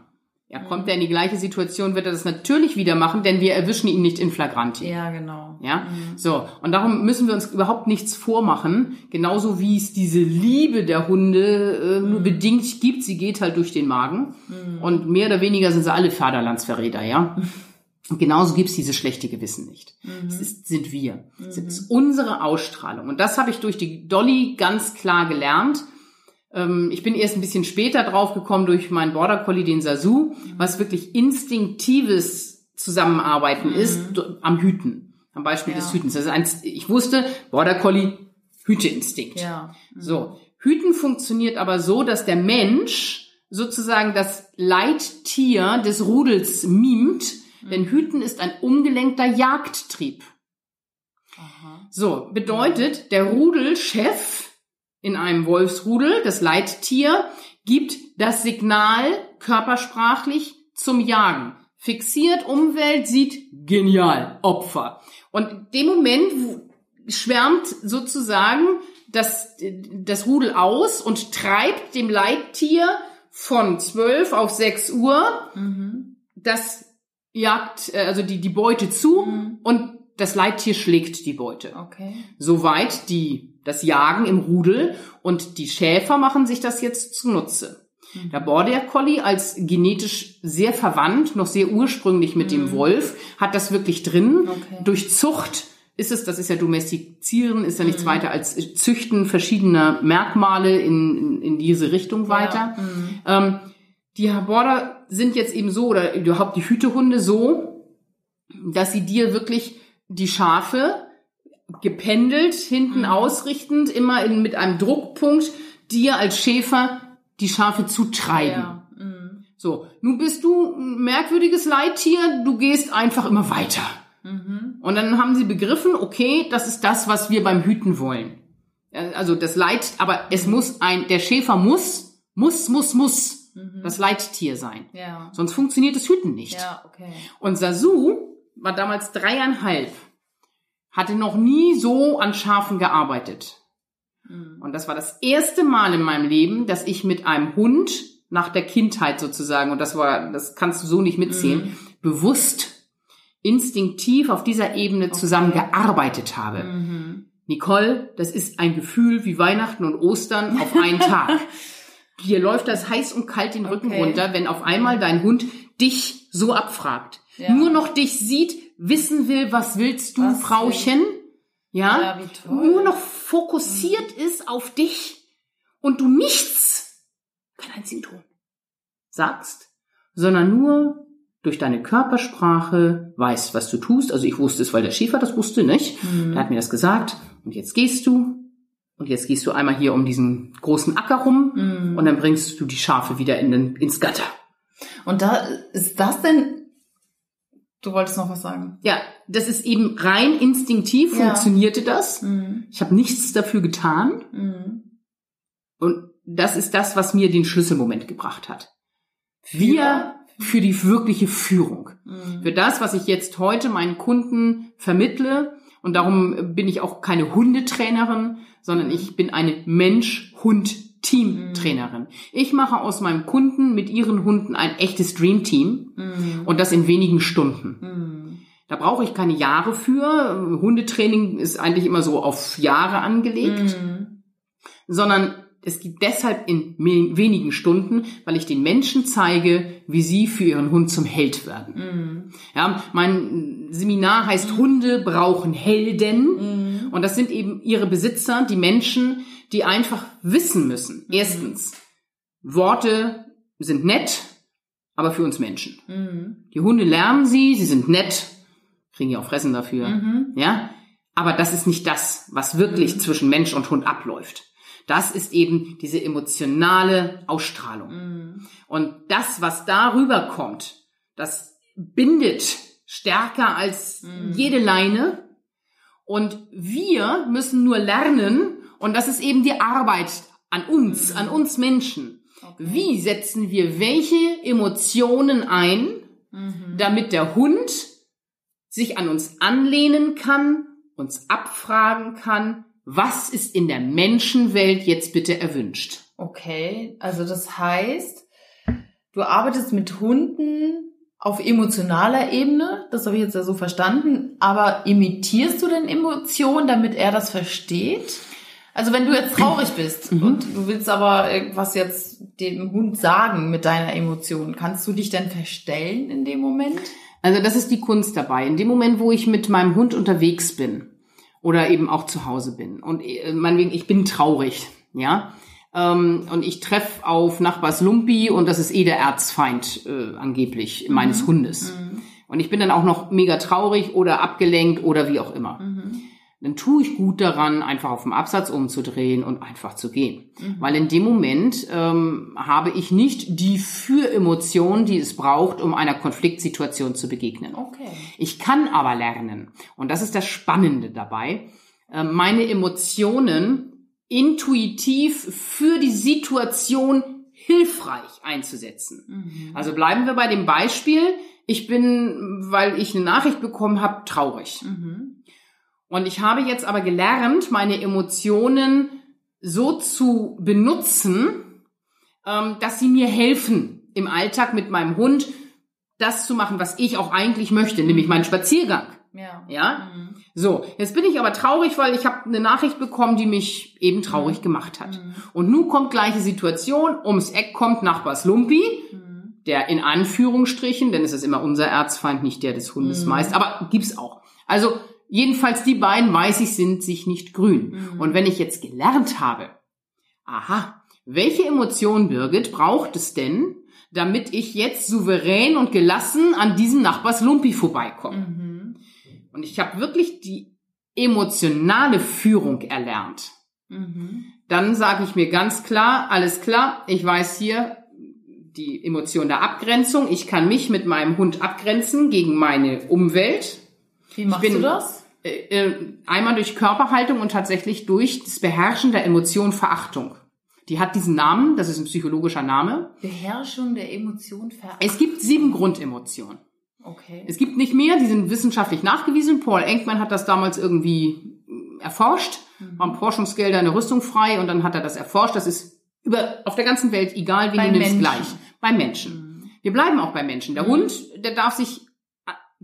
Ja, kommt er in die gleiche Situation, wird er das natürlich wieder machen, denn wir erwischen ihn nicht in flagranti. Ja, genau. Ja, so. Und darum müssen wir uns überhaupt nichts vormachen. Genauso wie es diese Liebe der Hunde äh, nur bedingt gibt. Sie geht halt durch den Magen. Und mehr oder weniger sind sie alle Vaterlandsverräter, ja. Und genauso gibt's dieses schlechte Gewissen nicht. Das ist, sind wir. Das ist unsere Ausstrahlung. Und das habe ich durch die Dolly ganz klar gelernt. Ähm, ich bin erst ein bisschen später draufgekommen durch meinen Border Collie, den Sasu, was wirklich instinktives Zusammenarbeiten ist d- am Hüten. Am Beispiel Ja. des Hütens. Das ist ein, ich wusste, Border Collie, Hüteinstinkt. Ja. So. Hüten funktioniert aber so, dass der Mensch sozusagen das Leittier des Rudels mimt, denn Hüten ist ein umgelenkter Jagdtrieb. Aha. So, bedeutet, der Rudelchef in einem Wolfsrudel, das Leittier, gibt das Signal körpersprachlich zum Jagen. Fixiert, Umwelt, sieht genial, Opfer. Und in dem Moment schwärmt sozusagen das, das Rudel aus und treibt dem Leittier von 12 auf 6 Uhr Mhm. das Jagd, äh, also die, die Beute zu Mhm. und das Leittier schlägt die Beute. Okay. Soweit die, das Jagen im Rudel und die Schäfer machen sich das jetzt zunutze. Mhm. Der Border Collie als genetisch sehr verwandt, noch sehr ursprünglich mit dem Wolf, hat das wirklich drin. Mhm. Okay. Durch Zucht ist es, das ist ja domestizieren, ist ja nichts Mhm. weiter als Züchten verschiedener Merkmale in, in, in diese Richtung weiter. Ja. Mhm. Ähm, die Border sind jetzt eben so, oder überhaupt die Hütehunde so, dass sie dir wirklich die Schafe gependelt, hinten Mhm. ausrichtend, immer in, mit einem Druckpunkt, dir als Schäfer die Schafe zutreiben. Ja. Mhm. So, nun bist du ein merkwürdiges Leittier, du gehst einfach immer weiter. Mhm. Und dann haben sie begriffen, okay, das ist das, was wir beim Hüten wollen. Also das Leit, aber es muss ein, der Schäfer muss, muss, muss, muss Mhm. das Leittier sein. Ja. Sonst funktioniert das Hüten nicht. Ja, okay. Und Sasu war damals dreieinhalb, hatte noch nie so an Schafen gearbeitet. Mhm. Und das war das erste Mal in meinem Leben, dass ich mit einem Hund nach der Kindheit sozusagen, und das war, das kannst du so nicht mitzählen, bewusst, instinktiv auf dieser Ebene zusammengearbeitet habe. Mhm. Nicole, das ist ein Gefühl wie Weihnachten und Ostern auf einen Tag. Dir läuft das heiß und kalt den Rücken Okay. runter, wenn auf einmal dein Hund dich so abfragt. Ja. Nur noch dich sieht, wissen will, was willst du, Was Frauchen? Ja? Ja, toll. Nur noch fokussiert ist auf dich und du nichts, kein einzigen Ton, sagst, sondern nur durch deine Körpersprache weißt, was du tust. Also ich wusste es, weil der Schäfer das wusste, nicht? Mhm. Er hat mir das gesagt. Und jetzt gehst du. Und jetzt gehst du einmal hier um diesen großen Acker rum. Mhm. Und dann bringst du die Schafe wieder in den, ins Gatter. Und da ist das denn. Du wolltest noch was sagen. Ja, das ist eben rein instinktiv Ja. funktionierte das. Mhm. Ich habe nichts dafür getan. Mhm. Und das ist das, was mir den Schlüsselmoment gebracht hat. Wir für die wirkliche Führung. Mhm. Für das, was ich jetzt heute meinen Kunden vermittle. Und darum bin ich auch keine Hundetrainerin, sondern ich bin eine Mensch-Hund-Team-Trainerin. Ich mache aus meinem Kunden mit ihren Hunden ein echtes Dream-Team Mhm. und das in wenigen Stunden. Mhm. Da brauche ich keine Jahre für. Hundetraining ist eigentlich immer so auf Jahre angelegt Mhm. sondern es gibt deshalb in wenigen Stunden, weil ich den Menschen zeige, wie sie für ihren Hund zum Held werden. Mhm. Ja, mein Seminar heißt Hunde brauchen Helden Mhm. und das sind eben ihre Besitzer, die Menschen, die einfach wissen müssen. Erstens, Worte sind nett, aber für uns Menschen. Mhm. Die Hunde lernen sie, sie sind nett, kriegen ja auch Fressen dafür. Mhm. Ja, aber das ist nicht das, was wirklich zwischen Mensch und Hund abläuft. Das ist eben diese emotionale Ausstrahlung. Mhm. Und das, was darüber kommt, das bindet stärker als jede Leine. Und wir müssen nur lernen, und das ist eben die Arbeit an uns, an uns Menschen. Wie setzen wir welche Emotionen ein, Mhm. damit der Hund sich an uns anlehnen kann, uns abfragen kann, was ist in der Menschenwelt jetzt bitte erwünscht? Okay, also das heißt, du arbeitest mit Hunden auf emotionaler Ebene, das habe ich jetzt ja so verstanden, aber imitierst du denn Emotionen, damit er das versteht? Also wenn du jetzt traurig bist Mhm. und du willst aber irgendwas jetzt dem Hund sagen mit deiner Emotion, kannst du dich denn verstellen in dem Moment? Also das ist die Kunst dabei. In dem Moment, wo ich mit meinem Hund unterwegs bin oder eben auch zu Hause bin. Und äh, meinetwegen, ich bin traurig, ja, ähm, und ich treffe auf Nachbars Lumpi und das ist eh der Erzfeind äh, angeblich meines Hundes. und ich bin dann auch noch mega traurig oder abgelenkt oder wie auch immer, Mhm. Dann tue ich gut daran, einfach auf dem Absatz umzudrehen und einfach zu gehen. Mhm. Weil in dem Moment ähm, habe ich nicht die Für-Emotion, die es braucht, um einer Konfliktsituation zu begegnen. Okay. Ich kann aber lernen, und das ist das Spannende dabei, äh, meine Emotionen intuitiv für die Situation hilfreich einzusetzen. Mhm. Also bleiben wir bei dem Beispiel, ich bin, weil ich eine Nachricht bekommen habe, traurig. Mhm. Und ich habe jetzt aber gelernt, meine Emotionen so zu benutzen, ähm, dass sie mir helfen, im Alltag mit meinem Hund das zu machen, was ich auch eigentlich möchte, nämlich meinen Spaziergang. Ja. Ja? Mhm. So, jetzt bin ich aber traurig, weil ich habe eine Nachricht bekommen, die mich eben traurig gemacht hat. Mhm. Und nun kommt gleiche Situation, ums Eck kommt Nachbars Lumpi, Mhm. der in Anführungsstrichen, denn es ist immer unser Erzfeind, nicht der des Hundes Mhm. meist, aber gibt's auch. Also jedenfalls die beiden, weiß ich, sind sich nicht grün. Mhm. Und wenn ich jetzt gelernt habe, aha, welche Emotion, Birgit, braucht es denn, damit ich jetzt souverän und gelassen an diesem Nachbars Lumpi vorbeikomme? Mhm. Und ich habe wirklich die emotionale Führung erlernt. Mhm. Dann sage ich mir ganz klar, alles klar, ich weiß hier die Emotion der Abgrenzung. Ich kann mich mit meinem Hund abgrenzen gegen meine Umwelt. Wie machst bin- du das? Äh, äh, einmal durch Körperhaltung und tatsächlich durch das Beherrschen der Emotion Verachtung. Die hat diesen Namen, das ist ein psychologischer Name. Beherrschung der Emotion ver. Es gibt sieben Grundemotionen. Okay. Es gibt nicht mehr, die sind wissenschaftlich nachgewiesen. Paul Enkman hat das damals irgendwie äh, erforscht, Mhm. waren Forschungsgelder in der Rüstung frei und dann hat er das erforscht. Das ist über, auf der ganzen Welt, egal wie Bei du nimmst, gleich. Bei Menschen. Mhm. Wir bleiben auch bei Menschen. Der Mhm. Hund, der darf sich,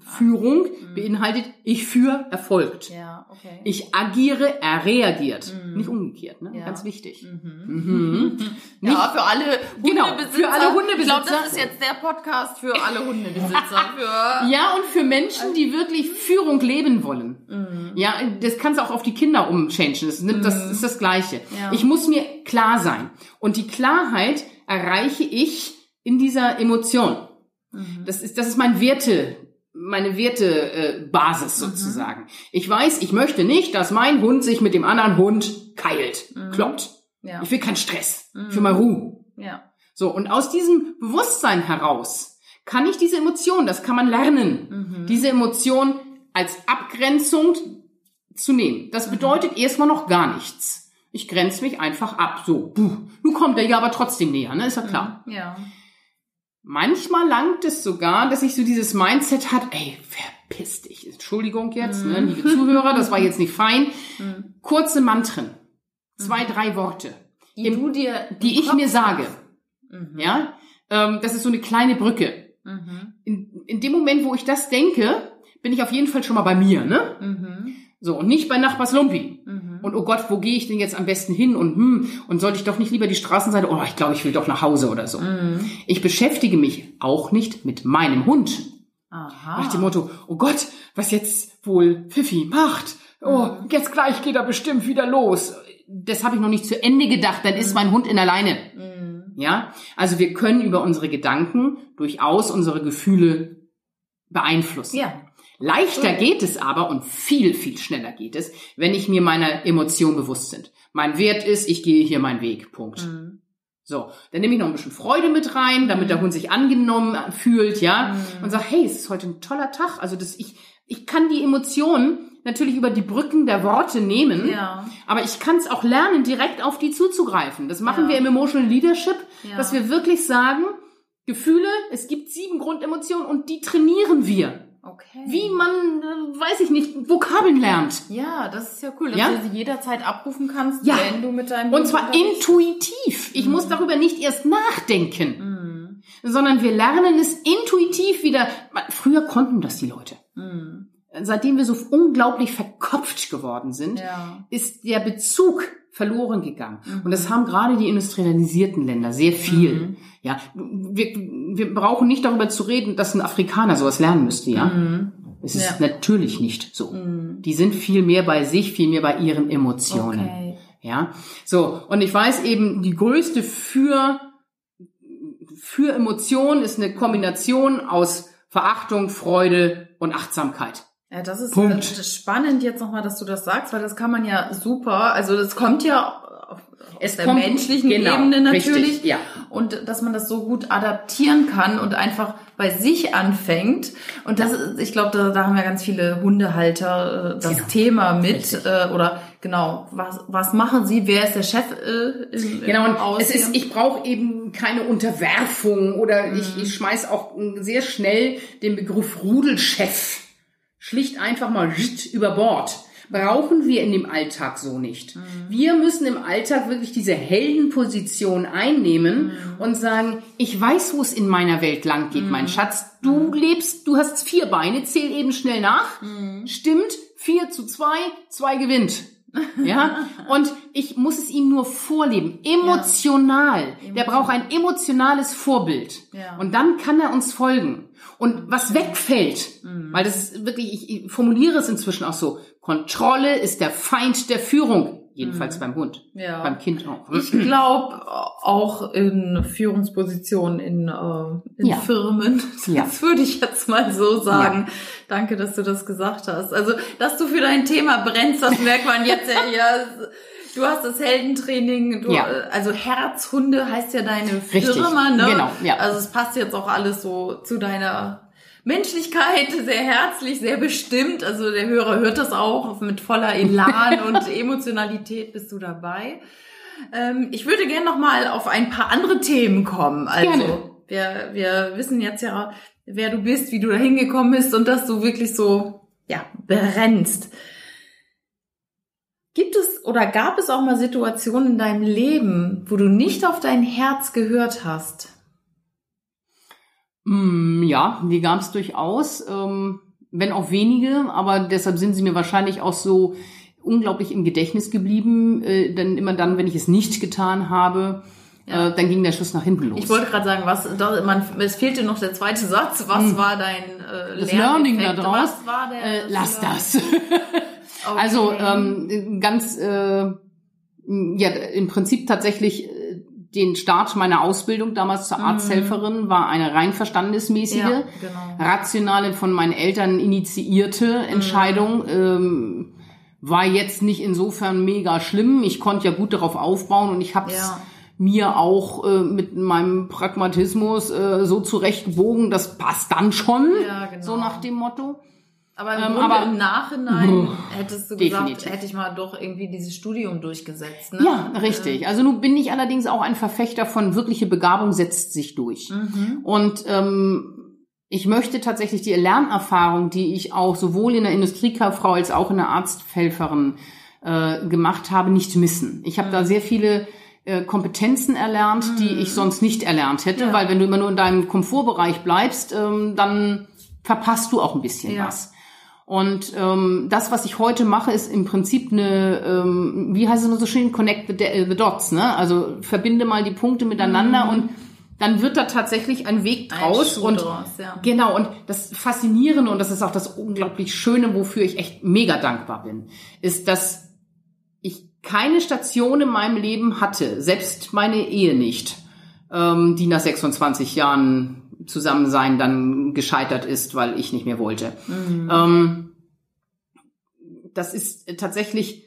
Führung beinhaltet, ich führe, erfolgt. Ja, okay. Ich agiere, er reagiert. Mhm. Nicht umgekehrt, ne? Ja. Ganz wichtig. Mhm. Mhm. Nicht- Ja, für alle Genau, Hundebesitzer. für alle Hundebesitzer. Ich glaube, das ist jetzt der Podcast für alle Hundebesitzer. Für Ja, und für Menschen, die wirklich Führung leben wollen. Mhm. Ja, das kannst du auch auf die Kinder umchangen. Das, nimmt, das ist das Gleiche. Ja. Ich muss mir klar sein. Und die Klarheit erreiche ich in dieser Emotion. Mhm. Das ist, das ist mein Werte, meine Wertebasis äh, Basis sozusagen. Ich weiß, ich möchte nicht, dass mein Hund sich mit dem anderen Hund keilt, kloppt. Ja. Ich will keinen Stress. Mhm. Ich will mal Ruhe. ja. So, und aus diesem Bewusstsein heraus kann ich diese Emotion, das kann man lernen, Mhm. diese Emotion als Abgrenzung zu nehmen. Das bedeutet erstmal noch gar nichts. Ich grenze mich einfach ab. So, buh. Nun kommt er ja aber trotzdem näher, ne? Ist ja klar. Ja. Manchmal langt es sogar, dass ich so dieses Mindset hat, ey, verpiss dich. Entschuldigung jetzt, ne, liebe Zuhörer, das war jetzt nicht fein. Mhm. Kurze Mantren. Zwei, drei Worte, Die Im- du dir, die ich mir sage. Mhm. Ja, ähm, das ist so eine kleine Brücke. Mhm. In, in dem Moment, wo ich das denke, bin ich auf jeden Fall schon mal bei mir, ne? Mhm. So, und nicht bei Nachbars Lumpi. Mhm. Und oh Gott, wo gehe ich denn jetzt am besten hin? Und hm, und sollte ich doch nicht lieber die Straßenseite? Oh, ich glaube, ich will doch nach Hause oder so. Mhm. Ich beschäftige mich auch nicht mit meinem Hund. Aha. Nach dem Motto, oh Gott, was jetzt wohl Pfiffi macht. Oh, jetzt gleich geht er bestimmt wieder los. Das habe ich noch nicht zu Ende gedacht, dann ist mein Hund in der Leine. Mhm. Ja, also wir können über unsere Gedanken durchaus unsere Gefühle beeinflussen. Ja. Leichter geht es aber und viel, viel schneller geht es, wenn ich mir meiner Emotion bewusst bin. Mein Wert ist, ich gehe hier meinen Weg. Punkt. Mhm. So, dann nehme ich noch ein bisschen Freude mit rein, damit der Hund sich angenommen fühlt, ja, Mhm. und sag, hey, es ist heute ein toller Tag. Also das, ich, ich kann die Emotionen natürlich über die Brücken der Worte nehmen, Ja. aber ich kann es auch lernen, direkt auf die zuzugreifen. Das machen Ja. wir im Emotional Leadership, Ja. dass wir wirklich sagen, Gefühle, es gibt sieben Grundemotionen und die trainieren wir. Okay. Wie man, äh, weiß ich nicht, Vokabeln lernt. Ja, das ist ja cool, dass Ja? du sie jederzeit abrufen kannst, Ja. wenn du mit deinem Und zwar intuitiv. Ich muss darüber nicht erst nachdenken, Mhm. sondern wir lernen es intuitiv wieder. Früher konnten das die Leute. Mhm. Seitdem wir so unglaublich verkopft geworden sind, Ja. ist der Bezug verloren gegangen. Mhm. Und das haben gerade die industrialisierten Länder sehr viel. Mhm. Ja, wir, wir brauchen nicht darüber zu reden, dass ein Afrikaner sowas lernen müsste, ja. Mhm. Es ist Ja. natürlich nicht so. Mhm. Die sind viel mehr bei sich, viel mehr bei ihren Emotionen. Okay. Ja, so. Und ich weiß eben, die größte für, für Emotion ist eine Kombination aus Verachtung, Freude und Achtsamkeit. Ja, das ist, Punkt. das ist spannend jetzt nochmal, dass du das sagst, weil das kann man ja super, also das kommt ja auf Es der menschlichen genau, Ebene natürlich. richtig, ja. Und dass man das so gut adaptieren kann und einfach bei sich anfängt. Und das ist, ich glaube, da, da haben ja ganz viele Hundehalter äh, das Genau. Thema mit. Richtig. Äh, oder genau, was, was machen sie? Wer ist der Chef äh, im, Genau, und es Aussehen? ist, ich brauche eben keine Unterwerfung oder Mhm. ich, ich schmeiß auch sehr schnell den Begriff Rudelchef schlicht einfach mal über Bord. Brauchen wir in dem Alltag so nicht. Mhm. Wir müssen im Alltag wirklich diese Heldenposition einnehmen Mhm. und sagen, ich weiß, wo es in meiner Welt lang geht, mein Schatz. Du lebst, du hast vier Beine, zähl eben schnell nach. Mhm. Stimmt, vier zu zwei, zwei gewinnt. Ja, und ich muss es ihm nur vorleben, emotional. Der braucht ein emotionales Vorbild. Ja. Und dann kann er uns folgen. Und was wegfällt, weil das ist wirklich, ich, ich formuliere es inzwischen auch so, Kontrolle ist der Feind der Führung. Jedenfalls beim Hund. Ja. Beim Kind auch. Ich glaube auch in Führungspositionen in, äh, in Ja. Firmen. Ja. Das würde ich jetzt mal so sagen. Danke, dass du das gesagt hast. Also, dass du für dein Thema brennst, das merkt man jetzt ja. Du hast das Heldentraining, du, Ja. also Herzhunde heißt ja deine Richtig. Firma, ne? Genau, ja. Also es passt jetzt auch alles so zu deiner Menschlichkeit, sehr herzlich, sehr bestimmt. Also der Hörer hört das auch mit voller Elan und Emotionalität bist du dabei. Ähm, ich würde gerne noch mal auf ein paar andere Themen kommen. Also Gerne. wir, wir wissen jetzt ja, wer du bist, wie du da hingekommen bist und dass du wirklich so ja brennst. Gibt es oder gab es auch mal Situationen in deinem Leben, wo du nicht auf dein Herz gehört hast? Mm, ja, die gab es durchaus, ähm, wenn auch wenige, aber deshalb sind sie mir wahrscheinlich auch so unglaublich im Gedächtnis geblieben. Äh, denn immer dann, wenn ich es nicht getan habe, Ja. äh, dann ging der Schuss nach hinten los. Ich wollte gerade sagen, was da, man, es fehlte noch der zweite Satz. Was war dein äh, Hm. das Learning da draus. Was war der? äh, lass das. Okay. Also ähm, ganz äh, ja im Prinzip tatsächlich äh, den Start meiner Ausbildung damals zur Arzthelferin war eine rein verstandesmäßige, Mhm. Ja, genau. rationale von meinen Eltern initiierte Entscheidung. Mhm. Ähm, war jetzt nicht insofern mega schlimm. Ich konnte ja gut darauf aufbauen und ich habe es Ja. mir auch äh, mit meinem Pragmatismus äh, so zurechtgebogen, das passt dann schon, Ja, genau. so nach dem Motto. Aber im Ähm, aber- im Nachhinein hättest du gesagt, Definitiv. hätte ich mal doch irgendwie dieses Studium durchgesetzt. Ne? Ja, richtig. Also nun bin ich allerdings auch ein Verfechter von wirkliche Begabung setzt sich durch. Mhm. Und ähm, ich möchte tatsächlich die Lernerfahrung, die ich auch sowohl in der Industriekauffrau als auch in der Arzthelferin äh, gemacht habe, nicht missen. Ich habe da sehr viele äh, Kompetenzen erlernt, die ich sonst nicht erlernt hätte, Ja. weil wenn du immer nur in deinem Komfortbereich bleibst, ähm, dann verpasst du auch ein bisschen Ja. was. Und ähm, das, was ich heute mache, ist im Prinzip eine, ähm, wie heißt es nur so schön, connect the, the dots, ne? Also verbinde mal die Punkte miteinander und dann wird da tatsächlich ein Weg Ein draus. Schuh und draus, ja. genau, und das Faszinierende und das ist auch das unglaublich Schöne, wofür ich echt mega dankbar bin, ist, dass ich keine Station in meinem Leben hatte, selbst meine Ehe nicht, ähm, die nach 26 Jahren Zusammensein dann gescheitert ist, weil ich nicht mehr wollte. Ähm, das ist tatsächlich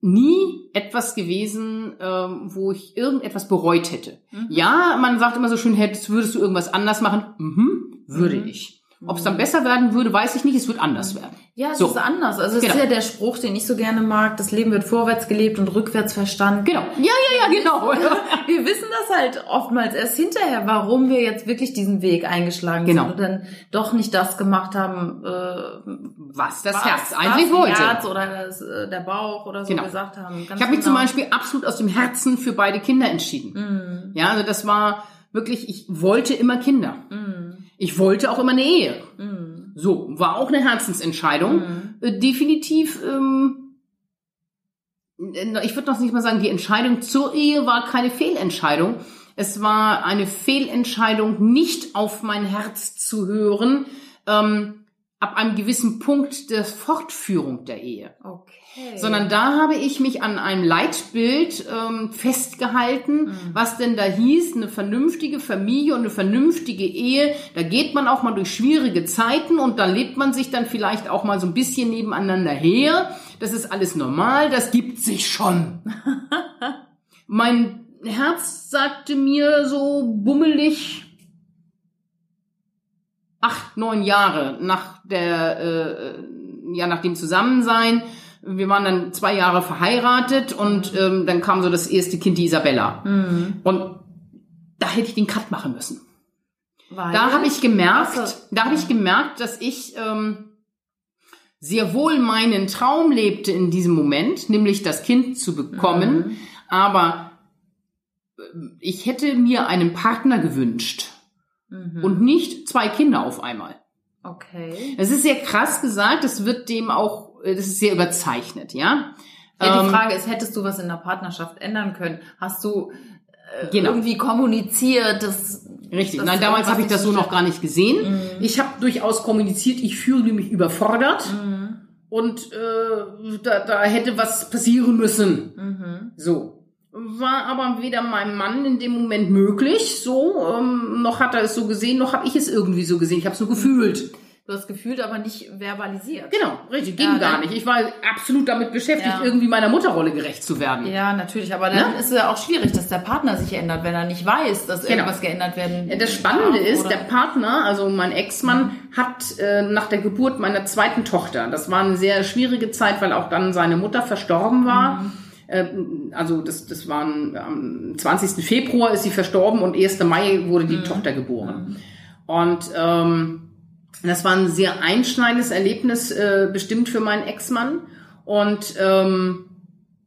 nie etwas gewesen, ähm, wo ich irgendetwas bereut hätte. Ja, man sagt immer so schön, hättest, würdest du irgendwas anders machen? Mhm, würde Mhm. ich. Ob es dann besser werden würde, weiß ich nicht. Es wird anders werden. Ja, es So. ist anders. Also es Genau. ist ja der Spruch, den ich so gerne mag, das Leben wird vorwärts gelebt und rückwärts verstanden. Genau. Ja, ja, ja, genau. Wir wissen das halt oftmals erst hinterher, warum wir jetzt wirklich diesen Weg eingeschlagen Genau. sind und dann doch nicht das gemacht haben, äh, Was das was, Herz eigentlich wollte. Herz oder das, äh, der Bauch oder so Genau. gesagt haben. Ganz Ich habe mich zum genau. Beispiel absolut aus dem Herzen für beide Kinder entschieden. Mhm. Ja, also das war wirklich, ich wollte immer Kinder. Mhm. Ich wollte auch immer eine Ehe. Mhm. So, war auch eine Herzensentscheidung. Mhm. Äh, definitiv, ähm, äh, ich würde noch nicht mal sagen, die Entscheidung zur Ehe war keine Fehlentscheidung. Es war eine Fehlentscheidung, nicht auf mein Herz zu hören, ähm, ab einem gewissen Punkt der Fortführung der Ehe. Okay. Sondern da habe ich mich an einem Leitbild ähm, festgehalten, was denn da hieß, eine vernünftige Familie und eine vernünftige Ehe. Da geht man auch mal durch schwierige Zeiten und da lebt man sich dann vielleicht auch mal so ein bisschen nebeneinander her. Das ist alles normal, das gibt sich schon. mein Herz sagte mir so bummelig acht, neun Jahre nach der, äh, ja, nach dem Zusammensein. Wir waren dann zwei Jahre verheiratet und ähm, dann kam so das erste Kind, die Isabella. Und da hätte ich den Cut machen müssen. Weil, Da habe ich gemerkt, Also, da habe ich gemerkt, dass ich ähm, sehr wohl meinen Traum lebte in diesem Moment, nämlich das Kind zu bekommen, aber äh, ich hätte mir einen Partner gewünscht Mhm. und nicht zwei Kinder auf einmal. okay. Das ist sehr krass gesagt, das wird dem auch, das ist sehr überzeichnet, ja. Ja, die Ähm, Frage ist, hättest du was in der Partnerschaft ändern können? Hast du äh, Genau. irgendwie kommuniziert, dass Richtig. dass Nein, damals habe ich das so noch gar nicht gesehen. Ich habe durchaus kommuniziert, ich fühle mich überfordert Mhm. und äh, da, da hätte was passieren müssen. Mhm. So. War aber weder meinem Mann in dem Moment möglich, so, ähm, noch hat er es so gesehen, noch habe ich es irgendwie so gesehen. Ich habe es nur gefühlt. Du hast gefühlt, aber nicht verbalisiert. Genau, richtig, ging Ja, gar nicht. Ich war absolut damit beschäftigt, Ja. irgendwie meiner Mutterrolle gerecht zu werden. Ja, natürlich, aber dann Ne? ist es ja auch schwierig, dass der Partner sich ändert, wenn er nicht weiß, dass Genau. irgendwas geändert werden Ja, Das Spannende darf, ist, oder? der Partner, also mein Ex-Mann, hat äh, nach der Geburt meiner zweiten Tochter, das war eine sehr schwierige Zeit, weil auch dann seine Mutter verstorben war. Ähm, also das, das war am 20. Februar ist sie verstorben und 1. Mai wurde die Tochter geboren. Und ähm, das war ein sehr einschneidendes Erlebnis, äh, bestimmt für meinen Ex-Mann. Und ähm,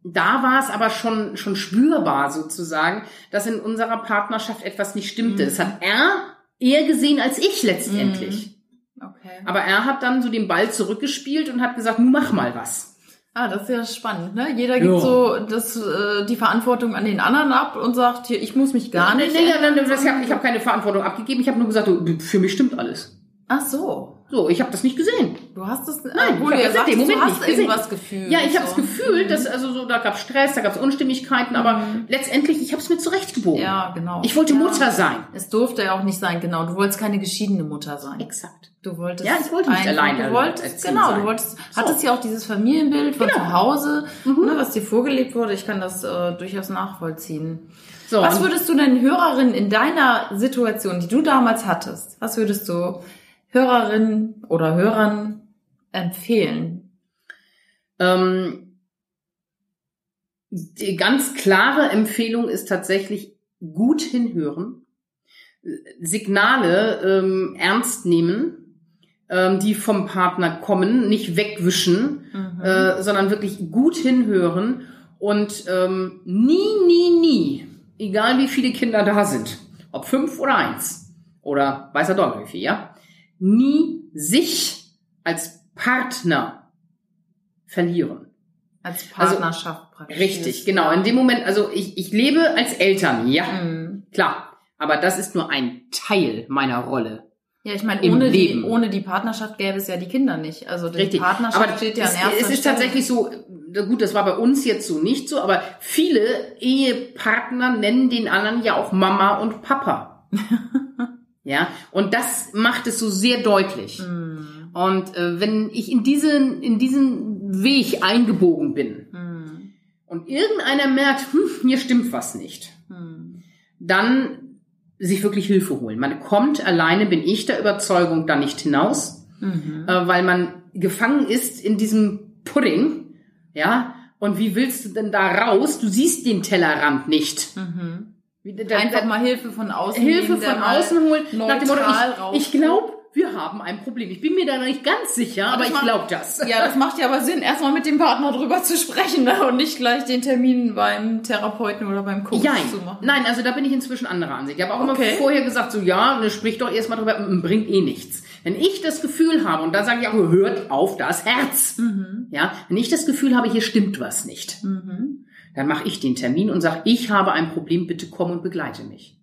da war es aber schon, schon spürbar sozusagen, dass in unserer Partnerschaft etwas nicht stimmte. Das hat er eher gesehen als ich letztendlich. Okay. Aber er hat dann so den Ball zurückgespielt und hat gesagt, nun mach mal was. Ah, das ist ja spannend, ne? Jeder gibt Ja. so das, äh, die Verantwortung an den anderen ab und sagt, hier, ich muss mich gar nicht. Nee, nee, nee, das, ich habe hab keine Verantwortung abgegeben. Ich habe nur gesagt, du, für mich stimmt alles. Ach so. So, ich habe das nicht gesehen. Du hast es, Nein, obwohl ich du das dem sagtest, du Moment hast nicht irgendwas gefühlt. Ja, ich habe es so. gefühlt, dass also so da gab Stress, da gab es Unstimmigkeiten, aber letztendlich ich habe es mir zurechtgebogen. Ja, genau. Ich wollte ja. Mutter sein. Es durfte ja auch nicht sein, genau. Du wolltest keine geschiedene Mutter sein. Exakt. Du wolltest Ja, ich wollte nicht alleine Du wolltest, genau, sein. du wolltest, So. hattest ja auch dieses Familienbild von Genau. zu Hause, Mhm. ne, was dir vorgelebt wurde. Ich kann das äh, durchaus nachvollziehen. So, Was würdest du den Hörerinnen in deiner Situation, die du damals hattest, was würdest du Hörerinnen oder Hörern empfehlen? Ähm, die ganz klare Empfehlung ist tatsächlich gut hinhören, Signale ähm, ernst nehmen, ähm, die vom Partner kommen, nicht wegwischen, Mhm. äh, sondern wirklich gut hinhören und ähm, nie, nie, nie, egal wie viele Kinder da sind, ob fünf oder eins oder weiß er doch wie viel, ja, nie sich als Partner verlieren. Als Partnerschaft praktisch. Richtig, genau. In dem Moment, also ich, ich lebe als Eltern, ja, Mhm. klar. Aber das ist nur ein Teil meiner Rolle. Ja, ich meine, ohne die, ohne die Partnerschaft gäbe es ja die Kinder nicht. Also die Richtig. Partnerschaft aber steht ja es, an erster es ist Stelle. tatsächlich so, gut, das war bei uns jetzt so nicht so, aber viele Ehepartner nennen den anderen ja auch Mama und Papa. ja, und das macht es so sehr deutlich. Mhm. Und äh, wenn ich in diesen, in diesen Weg eingebogen bin Mhm. und irgendeiner merkt, hm, hier stimmt was nicht, Mhm. dann sich wirklich Hilfe holen. Man kommt alleine, bin ich der Überzeugung, da nicht hinaus, Mhm. äh, weil man gefangen ist in diesem Pudding, ja. Und wie willst du denn da raus? Du siehst den Tellerrand nicht. Mhm. Wie, da, Einfach da, mal Hilfe von außen Hilfe nehmen, von außen holen. Nach dem Motto, ich, ich glaube, wir haben ein Problem. Ich bin mir da noch nicht ganz sicher, aber das ich glaube das. Ja, das macht ja aber Sinn, erstmal mit dem Partner drüber zu sprechen ne? und nicht gleich den Termin beim Therapeuten oder beim Coach Nein, zu machen. nein, also da bin ich inzwischen anderer Ansicht. Ich habe auch Okay. immer vorher gesagt, so ja, ne, sprich doch erstmal drüber, bringt eh nichts. Wenn ich das Gefühl habe, und da sage ich auch, hört auf das Herz. Mhm. Ja, wenn ich das Gefühl habe, hier stimmt was nicht, Mhm. Dann mache ich den Termin und sage, ich habe ein Problem, bitte komm und begleite mich.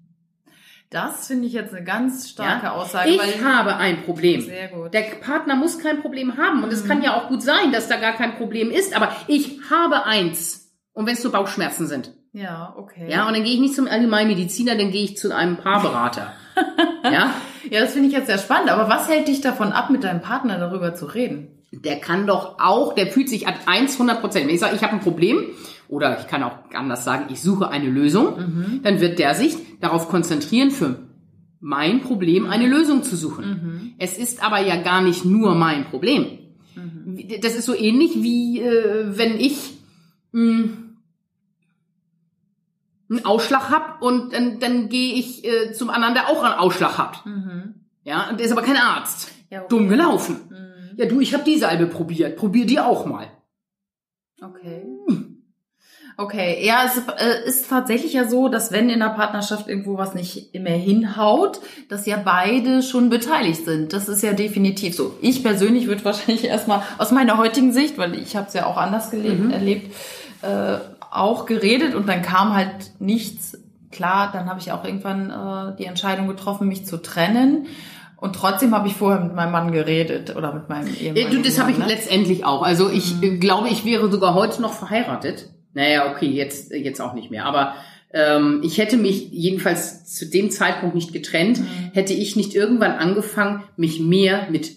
Das finde ich jetzt eine ganz starke Ja? Aussage. Ich weil habe ein Problem. Sehr gut. Der Partner muss kein Problem haben. Und es kann ja auch gut sein, dass da gar kein Problem ist. Aber ich habe eins. Und wenn es so Bauchschmerzen sind. ja, okay. Ja, und dann gehe ich nicht zum Allgemeinmediziner, dann gehe ich zu einem Paarberater. ja, Ja, das finde ich jetzt sehr spannend. Aber was hält dich davon ab, mit deinem Partner darüber zu reden? der kann doch auch, der fühlt sich an 100 Prozent. Wenn ich sage, ich habe ein Problem, oder ich kann auch anders sagen, ich suche eine Lösung, dann wird der sich darauf konzentrieren, für mein Problem eine Lösung zu suchen. Es ist aber ja gar nicht nur mein Problem. Das ist so ähnlich wie äh, wenn ich mh, einen Ausschlag hab und dann, dann gehe ich äh, zum anderen, der auch einen Ausschlag hat. Ja, und der ist aber kein Arzt. Ja, okay. Dumm gelaufen. Ja, du, ich habe die Salbe probiert. Probier die auch mal. Okay. Okay, ja, es äh, ist tatsächlich ja so, dass wenn in der Partnerschaft irgendwo was nicht mehr hinhaut, dass ja beide schon beteiligt sind. Das ist ja definitiv so. Ich persönlich würde wahrscheinlich erstmal aus meiner heutigen Sicht, weil ich habe es ja auch anders gelebt, erlebt, äh, auch geredet und dann kam halt nichts. Klar, dann habe ich auch irgendwann äh, die Entscheidung getroffen, mich zu trennen. Und trotzdem habe ich vorher mit meinem Mann geredet oder mit meinem Ehemann. du, das habe ich ne? letztendlich auch. Also ich äh, glaube, ich wäre sogar heute noch verheiratet. Naja, okay, jetzt, jetzt auch nicht mehr. Aber ähm, ich hätte mich jedenfalls zu dem Zeitpunkt nicht getrennt, hätte ich nicht irgendwann angefangen, mich mehr mit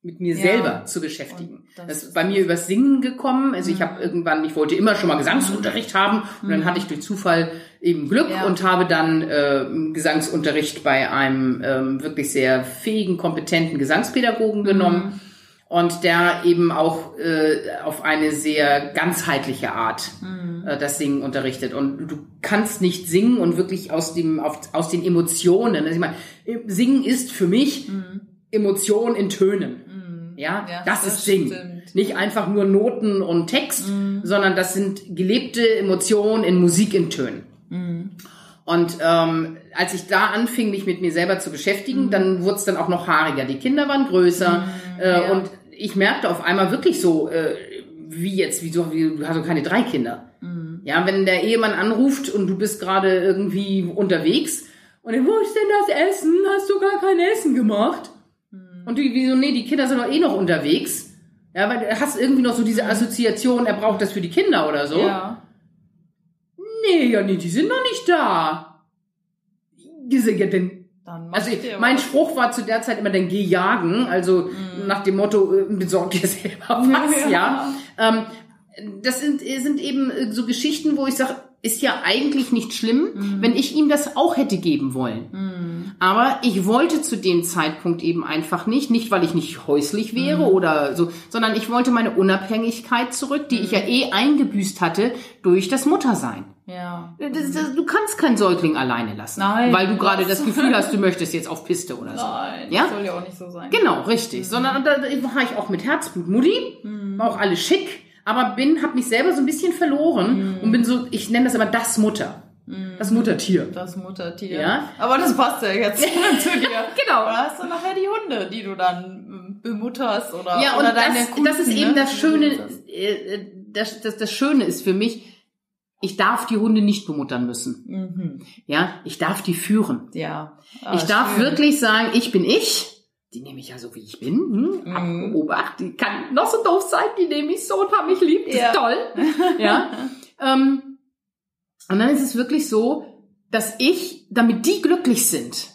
mit mir Ja. selber zu beschäftigen. Und das Das, ist- bei mir übers Singen gekommen. Also ich habe irgendwann, ich wollte immer schon mal Gesangsunterricht haben und dann hatte ich durch Zufall eben Glück Ja. und habe dann äh, Gesangsunterricht bei einem ähm, wirklich sehr fähigen, kompetenten Gesangspädagogen genommen und der eben auch äh, auf eine sehr ganzheitliche Art äh, das Singen unterrichtet. Und du kannst nicht singen und wirklich aus dem auf, aus den Emotionen. Also ich meine, Singen ist für mich Emotion in Tönen. Ja, Ja, das, das ist Singen. stimmt. Nicht einfach nur Noten und Text, sondern das sind gelebte Emotionen in Musik in Tönen. Und ähm, als ich da anfing, mich mit mir selber zu beschäftigen, dann wurde es dann auch noch haariger. Die Kinder waren größer äh, ja. und ich merkte auf einmal wirklich so, äh, wie jetzt, wie so, wie, du hast doch keine drei Kinder. Ja, wenn der Ehemann anruft und du bist gerade irgendwie unterwegs und er, wo ist denn das Essen? Hast du gar kein Essen gemacht? Und du, wie so, nee, die Kinder sind doch eh noch unterwegs. Ja, weil du hast irgendwie noch so diese Assoziation, er braucht das für die Kinder oder so. Ja. Nee, ja, nee, die sind noch nicht da. Diese, ja, denn, Dann also ihr mein. Spruch war zu der Zeit immer, dann geh jagen. Also nach dem Motto, äh, besorg dir selber was, ja. Ähm, das sind, sind eben äh, so Geschichten, wo ich sage, ist ja eigentlich nicht schlimm, wenn ich ihm das auch hätte geben wollen. Aber ich wollte zu dem Zeitpunkt eben einfach nicht, nicht weil ich nicht häuslich wäre oder so, sondern ich wollte meine Unabhängigkeit zurück, die ich ja eh eingebüßt hatte durch das Muttersein. Ja. Das, das, du kannst keinen Säugling alleine lassen, Nein. weil du gerade das Gefühl hast, du möchtest jetzt auf Piste oder so. Nein, Ja? das soll ja auch nicht so sein. Genau, richtig. Sondern da war ich auch mit Herzblut Mutti, war auch alles schick, aber bin, habe mich selber so ein bisschen verloren und bin so, ich nenne das immer das Mutter, das Muttertier. Das Muttertier. Ja. Aber das passt ja jetzt zu dir. Genau. Da hast du nachher die Hunde, die du dann bemutterst oder, Ja, und oder deine das, Kunden, das ist eben ne? das Schöne, äh, das, das, das Schöne ist für mich, ich darf die Hunde nicht bemuttern müssen. Mhm. Ja, ich darf die führen. Ja. Ah, ich darf schön. wirklich sagen, ich bin ich. Die nehme ich ja so, wie ich bin. Hm? Mhm. Obacht, die kann noch so doof sein, die nehme ich so und hab mich lieb. Ja. ist toll. ja. ähm, und dann ist es wirklich so, dass ich, damit die glücklich sind,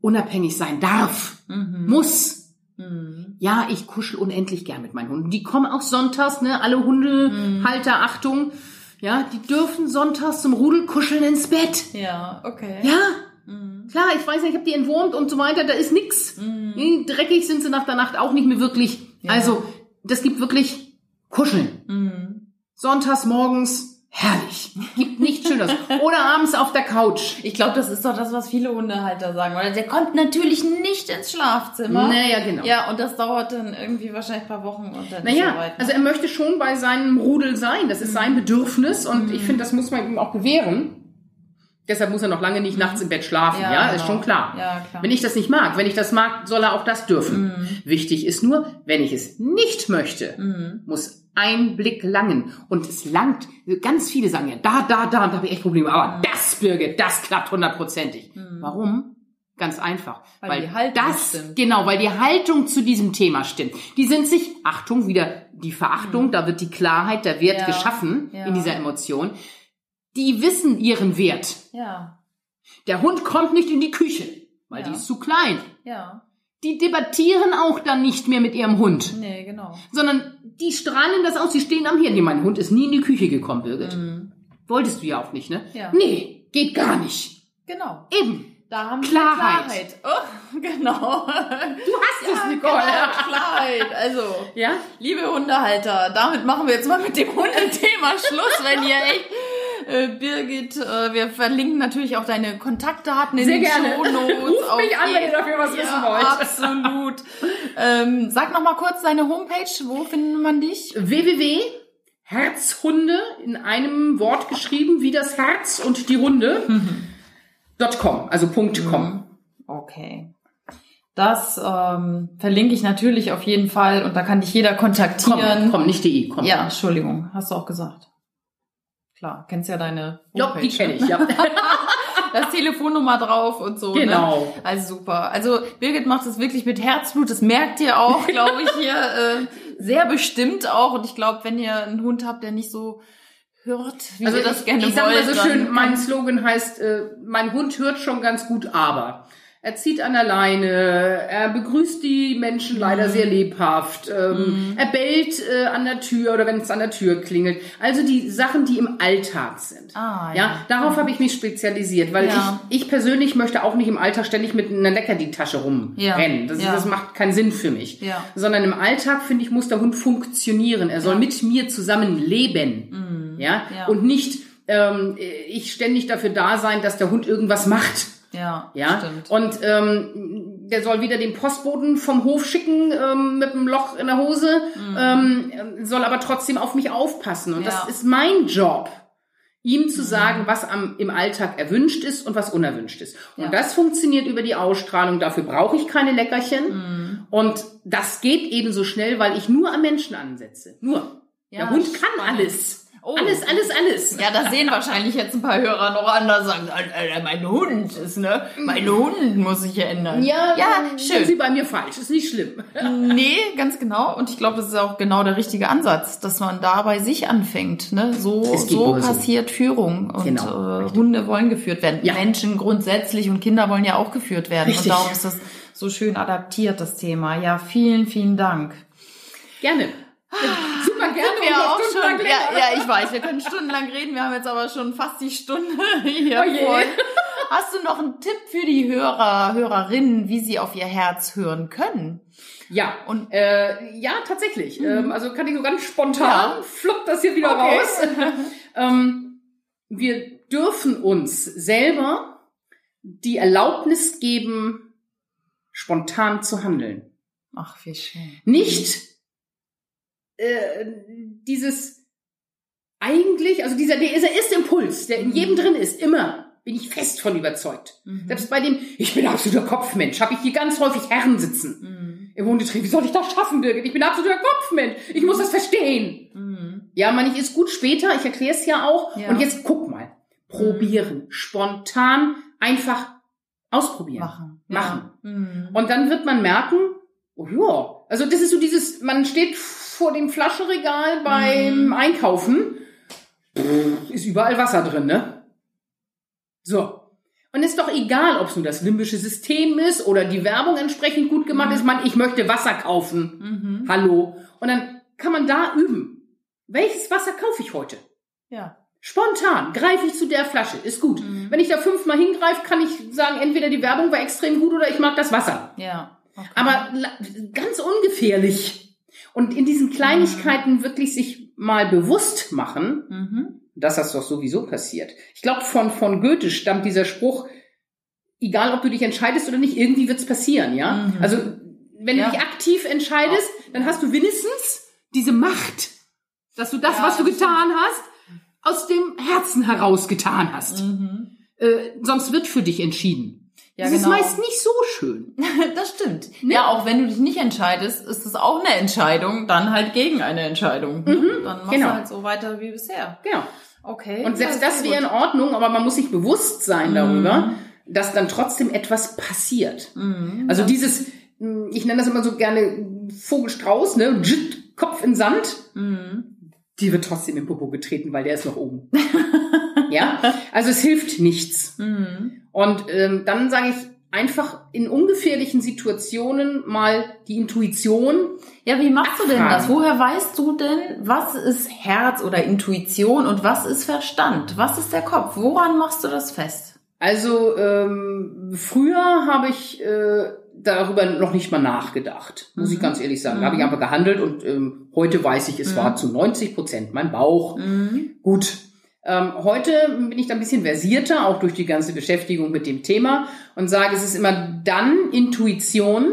unabhängig sein darf, Mhm. muss. Mhm. Ja, ich kuschel unendlich gern mit meinen Hunden. Die kommen auch sonntags, ne? Alle Hundehalter, Achtung. Ja, die dürfen sonntags zum Rudelkuscheln ins Bett. Ja, okay. Ja, Mhm. Klar, ich weiß nicht, ich habe die entwurmt und so weiter, da ist nix. Mhm. Dreckig sind sie nach der Nacht auch nicht mehr wirklich. Ja. Also, das gibt wirklich Kuscheln. Mhm. Sonntags morgens, herrlich. Gibt nichts Schöneres. Oder abends auf der Couch. Ich glaube, das ist doch das, was viele Hundehalter sagen. Weil der kommt natürlich nicht ins Schlafzimmer. Naja, genau. Ja, und das dauert dann irgendwie wahrscheinlich ein paar Wochen und dann Naja, soweit. ne? also er möchte schon bei seinem Rudel sein. Das ist sein Bedürfnis und ich finde, das muss man ihm auch gewähren. Deshalb muss er noch lange nicht nachts im Bett schlafen, ja, ist genau. schon klar. Ja, klar. Wenn ich das nicht mag, wenn ich das mag, soll er auch das dürfen. Wichtig ist nur, wenn ich es nicht möchte, Mhm. muss ein Blick langen. Und es langt, ganz viele sagen ja, da, da, da, und da habe ich echt Probleme. Aber das, Birgit, das klappt hundertprozentig. Warum? Ganz einfach. Weil Weil, die Haltung das, stimmt. genau, weil die Haltung zu diesem Thema stimmt. Die sind sich, Achtung, wieder die Verachtung, da wird die Klarheit, der Wert Ja. geschaffen Ja. in dieser Emotion. Die wissen ihren Wert. Ja. Der Hund kommt nicht in die Küche, weil Ja. die ist zu klein. Ja. Die debattieren auch dann nicht mehr mit ihrem Hund, Nee, genau. sondern die strahlen das aus, die stehen am Hirn. Nee, mein Hund ist nie in die Küche gekommen, Birgit. Mhm. Wolltest du ja auch nicht, ne? Ja. Nee, geht gar nicht. Genau. Eben. Da haben Klarheit. wir Klarheit. Oh, genau. Du hast es, Ja, Nicole. genau, Klarheit. Also, Ja? liebe Hundehalter, damit machen wir jetzt mal mit dem Hundethema Schluss, wenn ihr echt äh, Birgit, äh, wir verlinken natürlich auch deine Kontaktdaten in Sehr den gerne. Shownotes. Auf mich an, wenn ihr dafür was ja, wissen wollt. Absolut. ähm, sag noch mal kurz deine Homepage. Wo findet man dich? www.herzhunde in einem Wort geschrieben, wie das Herz und die Runde. dot .com, also Punkt .com. Okay. Das ähm, verlinke ich natürlich auf jeden Fall und da kann dich jeder Komm, kontaktieren. komm, nicht die, komm. Ja, Entschuldigung, hast du auch gesagt. Klar, kennst ja deine Ja, die Homepage, kenne ne? ich, ja. Da ist Telefonnummer drauf und so. Genau. Ne? Also super. Also Birgit macht es wirklich mit Herzblut. Das merkt ihr auch, glaube ich, hier äh, sehr bestimmt auch. Und ich glaube, wenn ihr einen Hund habt, der nicht so hört, wie Also ihr das ich, gerne ich sag mal wollt, so schön, mein Slogan heißt, äh, mein Hund hört schon ganz gut, aber er zieht an der Leine, er begrüßt die Menschen leider Mhm. sehr lebhaft, ähm, er bellt äh, an der Tür oder wenn es an der Tür klingelt. Also die Sachen, die im Alltag sind. Ah, ja. ja. darauf habe ich mich spezialisiert, weil Ja. ich, ich persönlich möchte auch nicht im Alltag ständig mit einer Leckerli-Tasche Ja. rumrennen. Das, Ja. das macht keinen Sinn für mich. Ja. Sondern im Alltag, finde ich, muss der Hund funktionieren. Er soll mit mir zusammen leben. Ja? Ja. Und nicht ähm, ich ständig dafür da sein, dass der Hund irgendwas macht. Ja, Ja. stimmt. Und ähm, der soll wieder den Postboten vom Hof schicken ähm, mit einem Loch in der Hose, ähm, soll aber trotzdem auf mich aufpassen. Und Mhm. Ja. Mhm. das ist mein Job. Ihm zu sagen, was am, im Alltag erwünscht ist und was unerwünscht ist. Und Ja. das funktioniert über die Ausstrahlung. Dafür brauche ich keine Leckerchen. Mhm. Und das geht eben so schnell, weil ich nur am Menschen ansetze. Nur. Ja, der Hund kann alles. Oh. Alles, alles, alles. Ja, das sehen wahrscheinlich jetzt ein paar Hörer noch anders sagen, mein Hund ist, ne? Mein Hund muss sich ändern. Ja, ja, schön. sind Sie bei mir falsch. Ist nicht schlimm. Nee, ganz genau. Und ich glaube, das ist auch genau der richtige Ansatz, dass man da bei sich anfängt. Ne? So, so. passiert Führung. Und Genau, äh, Hunde wollen geführt werden. Ja. Menschen grundsätzlich und Kinder wollen ja auch geführt werden. Richtig. Und darum ist das so schön adaptiert, das Thema. Ja, vielen, vielen Dank. Gerne. Super gerne. Wir auch schon, ja, ja, ich weiß, wir können stundenlang reden. Wir haben jetzt aber schon fast die Stunde hier Oh je. voll. Hast du noch einen Tipp für die Hörer, Hörerinnen, wie sie auf ihr Herz hören können? Ja, Und- äh, ja, tatsächlich. Ähm, also kann ich so ganz spontan, Ja. fluppt das hier wieder Okay. raus. ähm, wir dürfen uns selber die Erlaubnis geben, spontan zu handeln. Ach, wie schön. Nicht äh, dieses eigentlich, also dieser, dieser erste Impuls, der in jedem drin ist, immer, bin ich fest von überzeugt. Mhm. Selbst bei dem, ich bin absoluter Kopfmensch, habe ich hier ganz häufig Herren sitzen. Mhm. Im Hundetraining, wie soll ich das schaffen, Birgit? Ich bin absoluter Kopfmensch. Ich muss das verstehen. Mhm. Ja, man, ich ist gut später, ich erkläre es ja auch. Ja. Und jetzt guck mal. Probieren. Spontan einfach ausprobieren. Machen. Machen. Ja. Mhm. Und dann wird man merken, oh ja, also das ist so dieses, man steht vor dem Flaschenregal beim Mhm. Einkaufen, Pff, ist überall Wasser drin, ne? So. Und ist doch egal, ob es nun das limbische System ist oder die Werbung entsprechend gut gemacht Mhm. ist. Man, ich möchte Wasser kaufen. Mhm. Hallo. Und dann kann man da üben. Welches Wasser kaufe ich heute? Ja. Spontan greife ich zu der Flasche. Ist gut. Mhm. Wenn ich da fünfmal hingreife, kann ich sagen, entweder die Werbung war extrem gut oder ich mag das Wasser. Ja. Okay. Aber ganz ungefährlich. Und in diesen Kleinigkeiten wirklich sich mal bewusst machen, Mhm. dass das doch sowieso passiert. Ich glaube, von, von Goethe stammt dieser Spruch, egal ob du dich entscheidest oder nicht, irgendwie wird's passieren, ja? Mhm. Also, wenn Ja. du dich aktiv entscheidest, dann hast du wenigstens diese Macht, dass du das, Ja, was du getan hast, aus dem Herzen heraus getan hast. Mhm. Äh, sonst wird für dich entschieden. Ja, das genau. ist meist nicht so schön. Das stimmt. Ne? Ja, auch wenn du dich nicht entscheidest, ist es auch eine Entscheidung, dann halt gegen eine Entscheidung. ne? dann machst genau. du halt so weiter wie bisher. Genau. Okay. Und selbst das wäre in. Ordnung, aber man muss sich bewusst sein Mhm. darüber, dass dann trotzdem etwas passiert. Also dieses, mh, ich nenne das immer so gerne Vogelstrauß, ne? Jit, Kopf in Sand. Die wird trotzdem im Popo getreten, weil der ist noch oben. ja, also es hilft nichts. Und ähm, dann sage ich einfach in ungefährlichen Situationen mal die Intuition. Ja, wie machst du denn das? Woher weißt du denn, was ist Herz oder Intuition und was ist Verstand? Was ist der Kopf? Woran machst du das fest? Also ähm, früher habe ich äh, darüber noch nicht mal nachgedacht, muss ich ganz ehrlich sagen. Da habe ich einfach gehandelt und ähm, heute weiß ich, es war zu 90 Prozent mein Bauch. Gut. Ähm, heute bin ich da ein bisschen versierter, auch durch die ganze Beschäftigung mit dem Thema und sage, es ist immer dann Intuition,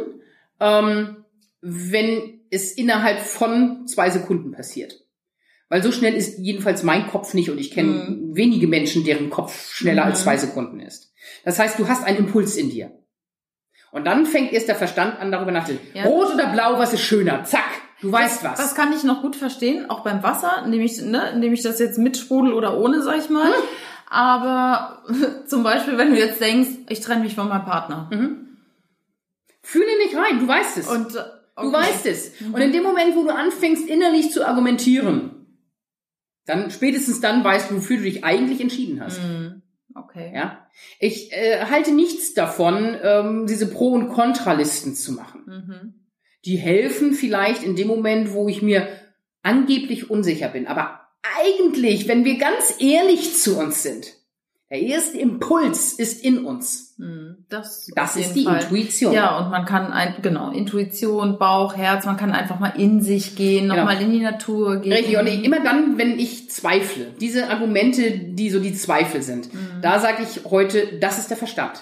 ähm, wenn es innerhalb von zwei Sekunden passiert. Weil so schnell ist jedenfalls mein Kopf nicht und ich kenne wenige Menschen, deren Kopf schneller als zwei Sekunden ist. Das heißt, du hast einen Impuls in dir. Und dann fängt erst der Verstand an, darüber nachzudenken. Ja. Rot oder blau, was ist schöner? Zack, du weißt was. Das kann ich noch gut verstehen, auch beim Wasser, nehme ich, ne, nehme ich das jetzt mit Sprudel oder ohne, sag ich mal. Hm. Aber zum Beispiel, wenn du jetzt denkst, ich trenne mich von meinem Partner. Fühle nicht rein, du weißt es. Und äh, Du okay. weißt es. Und in dem Moment, wo du anfängst, innerlich zu argumentieren, dann spätestens dann weißt du, wofür du dich eigentlich entschieden hast. Okay. Ja, ich äh, halte nichts davon, ähm, diese Pro- und Kontralisten zu machen. Mhm. Die helfen vielleicht in dem Moment, wo ich mir angeblich unsicher bin. Aber eigentlich, wenn wir ganz ehrlich zu uns sind, der erste Impuls ist in uns. Mhm. Das, Das ist die Intuition. Ja, und man kann ein, genau, Intuition, Bauch, Herz, man kann einfach mal in sich gehen, Genau. nochmal in die Natur gehen. Richtig, und immer dann, wenn ich zweifle, diese Argumente, die so die Zweifel sind, Mhm. da sage ich heute, das ist der Verstand.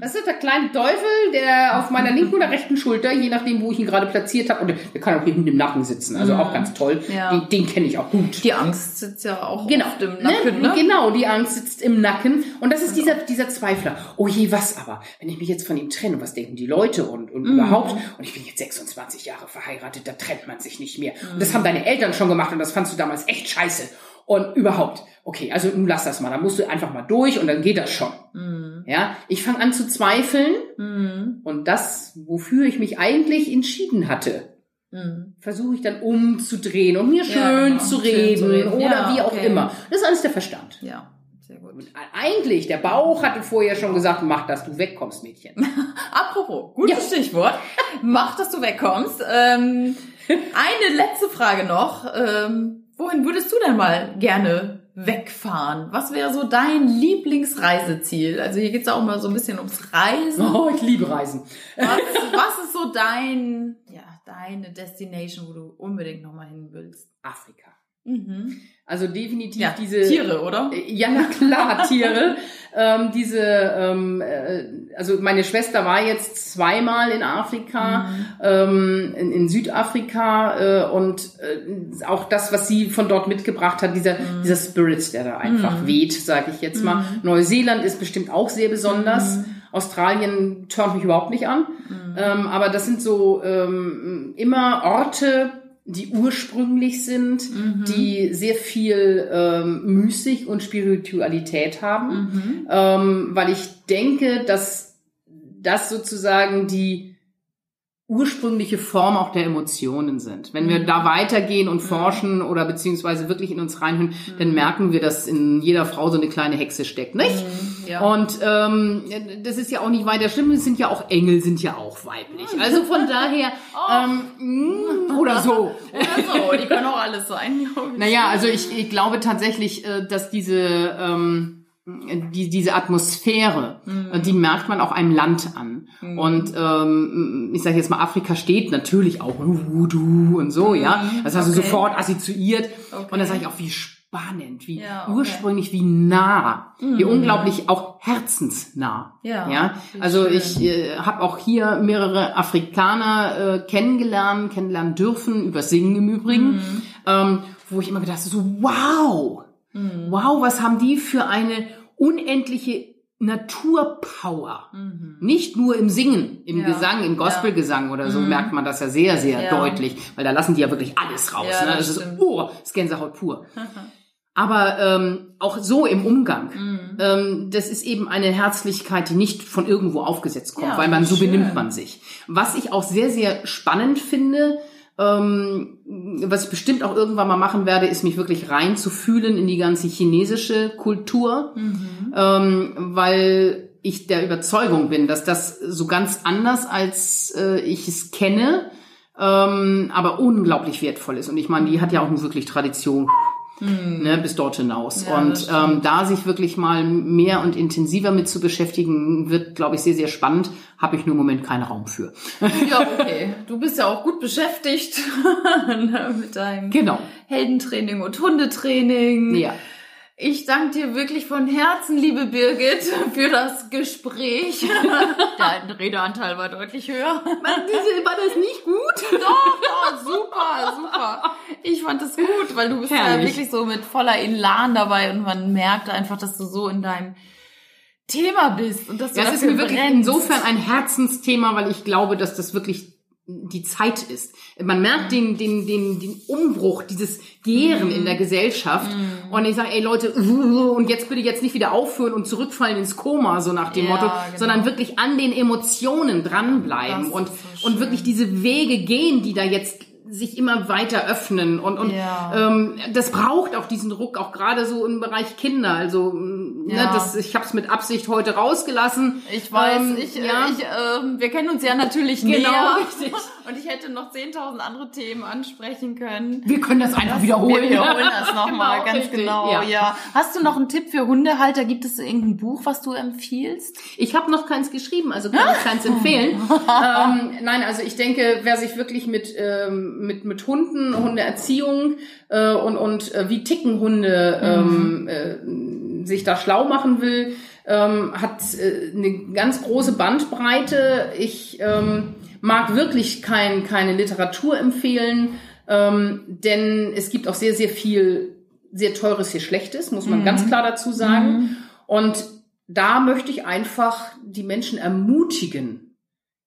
Das ist der kleine Teufel, der auf meiner linken oder rechten Schulter, je nachdem, wo ich ihn gerade platziert habe, und der kann auch hinten im Nacken sitzen, also auch ganz toll. Mhm. Ja. Den, den kenne ich auch gut. Die Angst sitzt ja auch Genau, oft im Nacken, ne? ne? genau, die Angst sitzt im Nacken und das ist dieser dieser Zweifler. Oh je, was aber, wenn ich mich jetzt von ihm trenne, was denken die Leute und und Mhm. überhaupt? Und ich bin jetzt 26 Jahre verheiratet, da trennt man sich nicht mehr. Und das haben deine Eltern schon gemacht und das fandst du damals echt scheiße. Und überhaupt, okay, also nun lass das mal, dann musst du einfach mal durch und dann geht das schon. Mhm. Ja, ich fange an zu zweifeln Mhm. und das, wofür ich mich eigentlich entschieden hatte, Mhm. versuche ich dann umzudrehen und mir schön, Ja, genau, zu, schön reden, zu reden. oder Ja, wie auch okay. immer. Das ist alles der Verstand. Ja, sehr gut. Eigentlich, der Bauch hatte vorher schon gesagt, mach, dass du wegkommst, Mädchen. Apropos, gutes Stichwort. Mach, dass du wegkommst. Ähm, eine letzte Frage noch. Ähm, wohin würdest du denn mal gerne wegfahren? Was wäre so dein Lieblingsreiseziel? Also hier geht's auch mal so ein bisschen ums Reisen. Oh, ich liebe Reisen. Was, was ist so dein, ja, deine Destination, wo du unbedingt nochmal hin willst? Afrika. Mhm. Also definitiv Ja, diese Tiere, oder? Äh, Ja, na klar, Tiere. ähm, diese, ähm, äh, also meine Schwester war jetzt zweimal in Afrika, ähm, in, in Südafrika äh, und äh, auch das, was sie von dort mitgebracht hat, dieser, dieser Spirit, der da einfach weht, sage ich jetzt mal. Neuseeland ist bestimmt auch sehr besonders. Australien turnt mich überhaupt nicht an. Ähm, aber das sind so ähm, immer Orte, die ursprünglich sind, die sehr viel ähm, Mystik und Spiritualität haben, ähm, weil ich denke, dass das sozusagen die ursprüngliche Form auch der Emotionen sind. Wenn wir da weitergehen und forschen oder beziehungsweise wirklich in uns reinhören, dann merken wir, dass in jeder Frau so eine kleine Hexe steckt, nicht? Ja. Und ähm, das ist ja auch nicht weiter schlimm, es sind ja auch Engel, sind ja auch weiblich. Also von daher, ähm, mh, oder so. Oder so, die können auch alles sein. Naja, also ich, ich glaube tatsächlich, äh, dass diese, ähm, die, diese Atmosphäre, äh, die merkt man auch einem Land an. Und ähm, ich sage jetzt mal, Afrika steht natürlich auch Voodoo und so, ja. Das hast du okay. sofort assoziiert. Okay. Und da sage ich auch, wie spannend, wie Ja, okay. ursprünglich, wie nah, wie unglaublich auch herzensnah. Ja, ja? Also schön. ich äh, habe auch hier mehrere Afrikaner äh, kennengelernt, kennenlernen dürfen, über Singen im Übrigen, Mhm. ähm, wo ich immer gedacht habe, so wow, wow, was haben die für eine unendliche Naturpower. Nicht nur im Singen, im Mhm. Ja. Gesang, im Gospelgesang oder so merkt man das ja sehr, sehr Ja. deutlich, weil da lassen die ja wirklich alles raus. Ja, ne? das Das ist, oh, das ist Gänsehaut pur. aber ähm, auch so im Umgang. Mhm. Ähm, das ist eben eine Herzlichkeit, die nicht von irgendwo aufgesetzt kommt, Ja, weil man so schön. benimmt man sich. Was ich auch sehr, sehr spannend finde, was ich bestimmt auch irgendwann mal machen werde, ist mich wirklich reinzufühlen in die ganze chinesische Kultur, Mhm. ähm, weil ich der Überzeugung bin, dass das so ganz anders als äh, ich es kenne, ähm, aber unglaublich wertvoll ist. Und ich meine, die hat ja auch nun wirklich Tradition ne, bis dort hinaus. Mhm. Ja, und ähm, da sich wirklich mal mehr und intensiver mit zu beschäftigen, wird, glaube ich, sehr, sehr spannend. Habe ich nur im Moment keinen Raum für. Ja, okay. Du bist ja auch gut beschäftigt ne, mit deinem Genau. Heldentraining und Hundetraining. Ja. Ich danke dir wirklich von Herzen, liebe Birgit, für das Gespräch. Dein Redeanteil war deutlich höher. War das nicht gut? Doch, doch, super, super. Ich fand das gut, weil du bist ja Herrlich. wirklich so mit voller Elan dabei und man merkt einfach, dass du so in deinem Thema bist und dass du Das ist mir wirklich brennst. insofern ein Herzensthema, weil ich glaube, dass das wirklich die Zeit ist. Man merkt den, den, den, den Umbruch, dieses Gären in der Gesellschaft. Und ich sage, ey Leute, und jetzt bitte jetzt nicht wieder aufhören und zurückfallen ins Koma, so nach dem Ja, Motto, genau. sondern wirklich an den Emotionen dranbleiben und, so und wirklich diese Wege gehen, die da jetzt sich immer weiter öffnen und, und Ja. ähm, das braucht auch diesen Ruck, auch gerade so im Bereich Kinder. Also ne, Ja. das, ich habe es mit Absicht heute rausgelassen. Ich weiß, Ähm, ich, äh, ja. ich, ähm, wir kennen uns ja natürlich Genau, näher. richtig. Und ich hätte noch 10.000 andere Themen ansprechen können. Wir können das einfach wiederholen. Wir wiederholen das nochmal, Genau, ganz richtig, genau. ja. Ja. Hast du noch einen Tipp für Hundehalter? Gibt es irgendein Buch, was du empfiehlst? Ich habe noch keins geschrieben, also kann ich keins empfehlen. ähm, nein, also ich denke, wer sich wirklich mit ähm, mit mit Hunden, Hundeerziehung äh, und und äh, wie ticken Hunde ähm, äh, sich da schlau machen will, ähm, hat äh, eine ganz große Bandbreite. Ich ähm, mag wirklich kein, keine Literatur empfehlen, ähm, denn es gibt auch sehr sehr viel sehr teures hier Schlechtes, muss man ganz klar dazu sagen. Und da möchte ich einfach die Menschen ermutigen,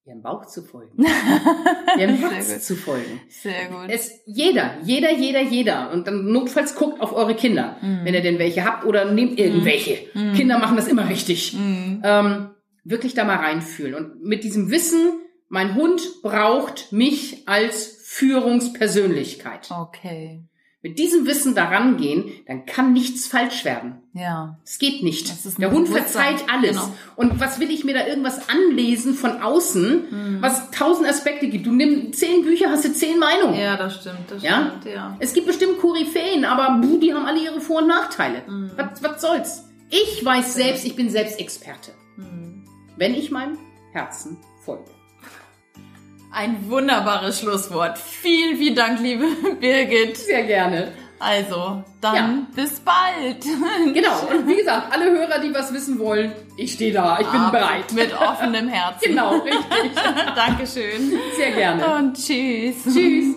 ihrem Bauch zu folgen, ihrem Herz zu folgen. Sehr gut. Es, jeder, jeder, jeder, jeder. Und dann notfalls guckt auf eure Kinder, wenn ihr denn welche habt oder nehmt irgendwelche. Kinder machen das immer richtig. Ähm, wirklich da mal reinfühlen. Und mit diesem Wissen, mein Hund braucht mich als Führungspersönlichkeit. Okay. Mit diesem Wissen daran gehen, dann kann nichts falsch werden. Ja. Es geht nicht. Der Hund verzeiht alles. Genau. Und was will ich mir da irgendwas anlesen von außen, Mhm. was tausend Aspekte gibt? Du nimmst zehn Bücher, hast du zehn Meinungen. Ja, das stimmt. Das Ja? stimmt, ja. Es gibt bestimmt Koryphäen, aber buh, die haben alle ihre Vor- und Nachteile. Mhm. Was, was soll's? Ich weiß selbst, ich bin selbst Experte. Mhm. Wenn ich meinem Herzen folge. Ein wunderbares Schlusswort. Vielen, vielen Dank, liebe Birgit. Sehr gerne. Also, dann Ja. bis bald. Genau. Und wie gesagt, alle Hörer, die was wissen wollen, ich stehe da, ich bin Absolut, bereit. Mit offenem Herzen. Genau, richtig. Dankeschön. Sehr gerne. Und tschüss. Tschüss.